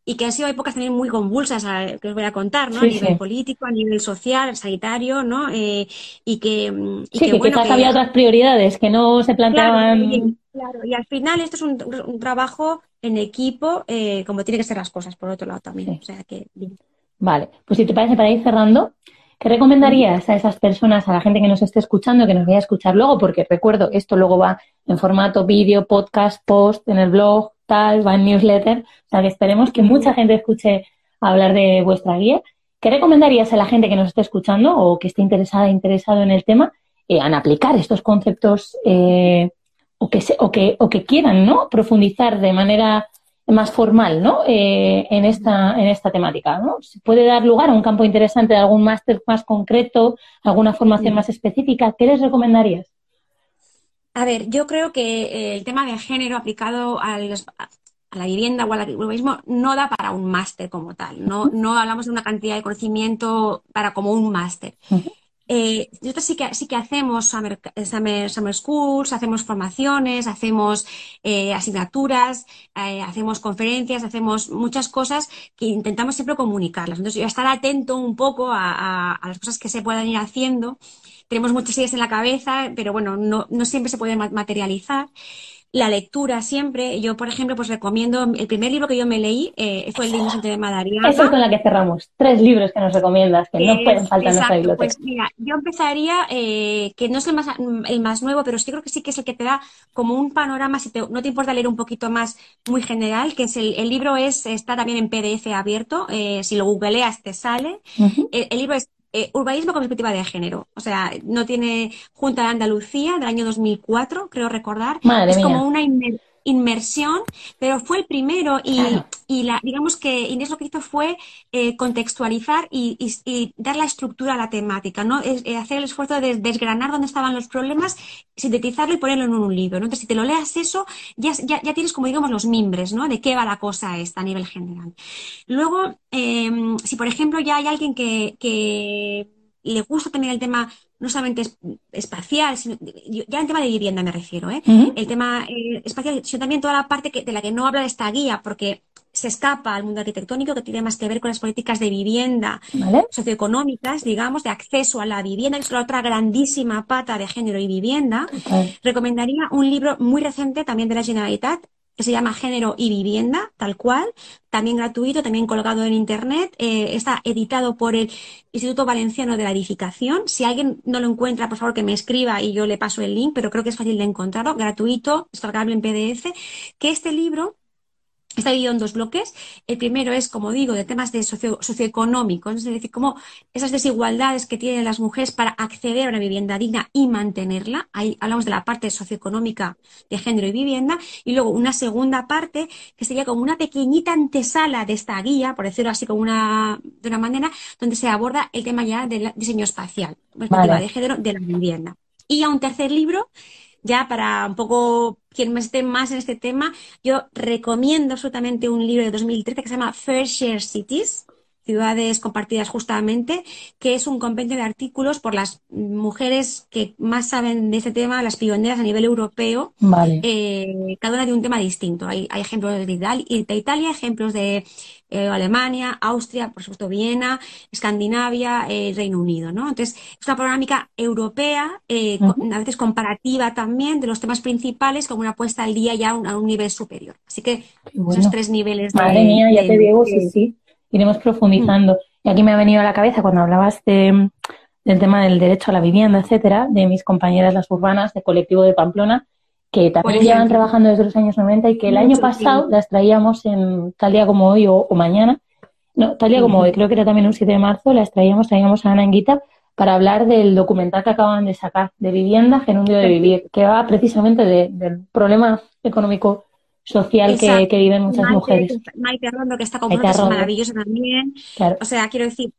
y que han sido épocas también muy convulsas, que os voy a contar, ¿no? a nivel político, a nivel social, sanitario, ¿no? Eh, y que, y sí, que, quizás había otras prioridades que no se planteaban. Claro, y, al final esto es un, trabajo en equipo, eh, como tiene que ser las cosas, por otro lado también. O sea que, Vale, pues si te parece, para ir cerrando, ¿Qué recomendarías a esas personas, a la gente que nos esté escuchando, que nos vaya a escuchar luego? Porque recuerdo, esto luego va en formato vídeo, podcast, post, en el blog, tal, va en newsletter. O sea, que esperemos que mucha gente escuche hablar de vuestra guía. ¿Qué recomendarías a la gente que nos esté escuchando o que esté interesada, interesado en el tema, eh, en aplicar estos conceptos eh, o, que o, que, o que quieran ¿no? profundizar de manera más formal ¿no? Eh, en, esta, en esta temática. ¿no? ¿Se puede dar lugar a un campo interesante de algún máster más concreto, alguna formación más específica? ¿Qué les recomendarías? A ver, yo creo que eh, el tema de género aplicado a la vivienda o al urbanismo no da para un máster como tal. No, no hablamos de una cantidad de conocimiento para como un máster. Eh, nosotros sí que, sí que hacemos summer, summer, schools, hacemos formaciones, hacemos eh, asignaturas, eh, hacemos conferencias, hacemos muchas cosas que intentamos siempre comunicarlas. Entonces, yo estar atento un poco a, las cosas que se puedan ir haciendo. Tenemos muchas ideas en la cabeza, pero bueno, no, no siempre se pueden materializar. La lectura siempre. Yo, por ejemplo, pues recomiendo, el primer libro que yo me leí eh, fue el libro de Madariaga. Eso es con la que cerramos. Tres libros que nos recomiendas, que no pueden faltar en nuestra biblioteca. Pues mira, yo empezaría, eh, que no es el más, el más nuevo, pero sí creo que sí que es el que te da como un panorama, si no te importa leer un poquito más muy general, que es el, el libro es, está también en PDF abierto, eh, si lo googleas te sale. el libro es eh, urbanismo con perspectiva de género. O sea, no tiene Junta de Andalucía del año 2004, creo recordar. es como una inmersión, pero fue el primero y, y la, digamos que Inés lo que hizo fue eh, contextualizar y, dar la estructura a la temática, ¿no? Es, eh, hacer el esfuerzo de desgranar dónde estaban los problemas, sintetizarlo y ponerlo en un libro, ¿no? Entonces, si te lo leas eso, ya, ya, ya tienes como digamos los mimbres, ¿no? De qué va la cosa esta a nivel general. Luego, em, si por ejemplo ya hay alguien que, que le gusta también el tema no solamente espacial, sino ya el tema de vivienda me refiero, ¿eh? El tema eh, espacial, sino también toda la parte que, de la que no habla de esta guía, porque se escapa al mundo arquitectónico que tiene más que ver con las políticas de vivienda socioeconómicas, digamos, de acceso a la vivienda, que es la otra grandísima pata de género y vivienda. Recomendaría un libro muy reciente también de la Generalitat, que se llama Género y Vivienda, tal cual, también gratuito, también colgado en Internet. Eh, está editado por el Instituto Valenciano de la Edificación. Si alguien no lo encuentra, por favor que me escriba y yo le paso el link, pero creo que es fácil de encontrarlo, gratuito, descargable en PDF, que este libro Está dividido en dos bloques. El primero es, como digo, de temas de socio, socioeconómicos, es decir, cómo esas desigualdades que tienen las mujeres para acceder a una vivienda digna y mantenerla. Ahí hablamos de la parte socioeconómica de género y vivienda. Y luego una segunda parte que sería como una pequeñita antesala de esta guía, por decirlo así como una, de una manera, donde se aborda el tema ya del diseño espacial, perspectiva de género de la vivienda. Y a un tercer libro ya para un poco quien esté más en este tema, yo recomiendo absolutamente un libro de 2013 que se llama Fair Share Cities, ciudades compartidas justamente, que es un compendio de artículos por las mujeres que más saben de este tema, las pioneras a nivel europeo, eh, cada una de un tema distinto. Hay, ejemplos de Italia, ejemplos de eh, Alemania, Austria, por supuesto Viena, Escandinavia, eh, Reino Unido, ¿no? Entonces, es una panorámica europea, a veces comparativa también de los temas principales, como una puesta al día ya a un, nivel superior. Así que esos tres niveles de... Madre mía, ya te digo, sí, sí iremos profundizando. Y aquí me ha venido a la cabeza cuando hablabas de, del tema del derecho a la vivienda, etcétera, de mis compañeras las urbanas de colectivo de Pamplona, que también llevan trabajando desde los años 90 y que el año pasado las traíamos en tal día como hoy o, mañana, no, tal día como hoy, creo que era también un 7 de marzo, las traíamos, traíamos a Ana Enguita para hablar del documental que acaban de sacar de vivienda, Gerundio de Vivir, que va precisamente del problema económico social que, que, viven muchas mujeres. Maite Rondo, que está con nosotros, maravillosa también. O sea, quiero decir,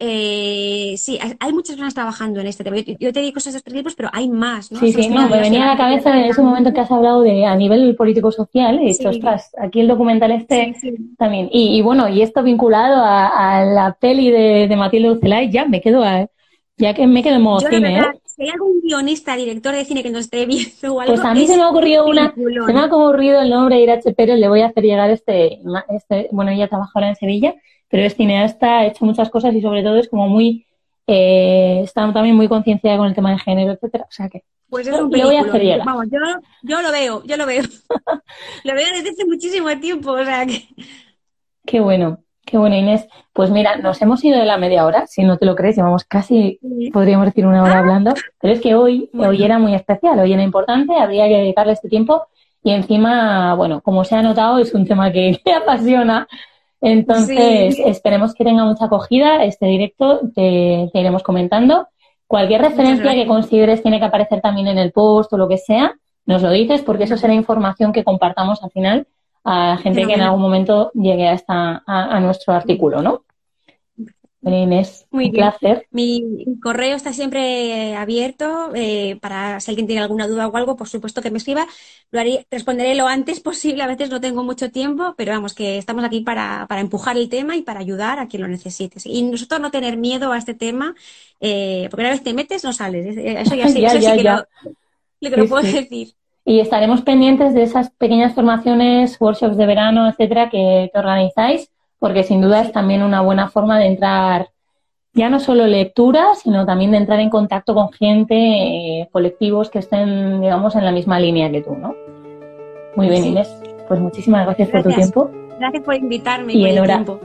eh, sí, hay muchas personas trabajando en este tema. Yo, te digo cosas de estos libros, pero hay más, ¿no? Sí, sí, no, me venía a la cabeza en ese momento que has hablado de a nivel político-social, y dicho, ostras, aquí el documental este también. Y, bueno, y esto vinculado a, la peli de, de Matilde Ucelay, ya me quedo a, ya que me quedo en modo cine, ¿eh? Hay algún guionista, director de cine que nos esté viendo o algo, Pues a mí se me ha ocurrido una, se me ha ocurrido el nombre de Irache Pérez, le voy a hacer llegar este, este bueno, ella trabaja ahora en Sevilla, pero es cineasta, ha hecho muchas cosas y sobre todo es como muy, eh, está también muy concienciada con el tema de género, etcétera, o sea que pues es un le voy a hacer llegar. Vamos, yo, yo lo veo, yo lo veo. <laughs> lo veo desde hace muchísimo tiempo, o sea que... Qué bueno. Qué bueno, Inés. Pues mira, nos hemos ido de la media hora, si no te lo crees, llevamos casi, podríamos decir, una hora ah. hablando, pero es que hoy, hoy era muy especial, hoy era importante, habría que dedicarle este tiempo y encima, bueno, como se ha notado, es un tema que <laughs> me apasiona. Entonces, esperemos que tenga mucha acogida este directo, te, iremos comentando. Cualquier referencia que consideres tiene que aparecer también en el post o lo que sea, nos lo dices porque eso será información que compartamos al final a gente que en algún momento llegue a, esta, a, nuestro artículo, ¿no? Inés, Muy un placer. Mi correo está siempre abierto eh, para si alguien tiene alguna duda o algo, por supuesto que me escriba. Lo haré, responderé lo antes posible. A veces no tengo mucho tiempo, pero vamos, que estamos aquí para, para empujar el tema y para ayudar a quien lo necesite. Y nosotros no tener miedo a este tema, eh, porque una vez te metes no sales. Eso ya sé, <laughs> eso sí que Lo, lo, que lo puedo decir. Y estaremos pendientes de esas pequeñas formaciones, workshops de verano, etcétera, que, organizáis, porque sin duda es también una buena forma de entrar, ya no solo lectura, sino también de entrar en contacto con gente, eh, colectivos que estén, digamos, en la misma línea que tú, ¿no? Muy bien, Inés. Pues muchísimas gracias, por tu tiempo. Gracias por invitarme. Y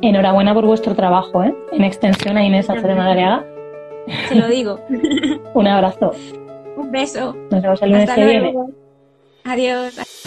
enhorabuena por vuestro trabajo, ¿eh? En extensión a Inés Alfredo Madariaga. Te lo digo. <laughs> Un abrazo. Un beso. Nos vemos el lunes que viene. Adiós.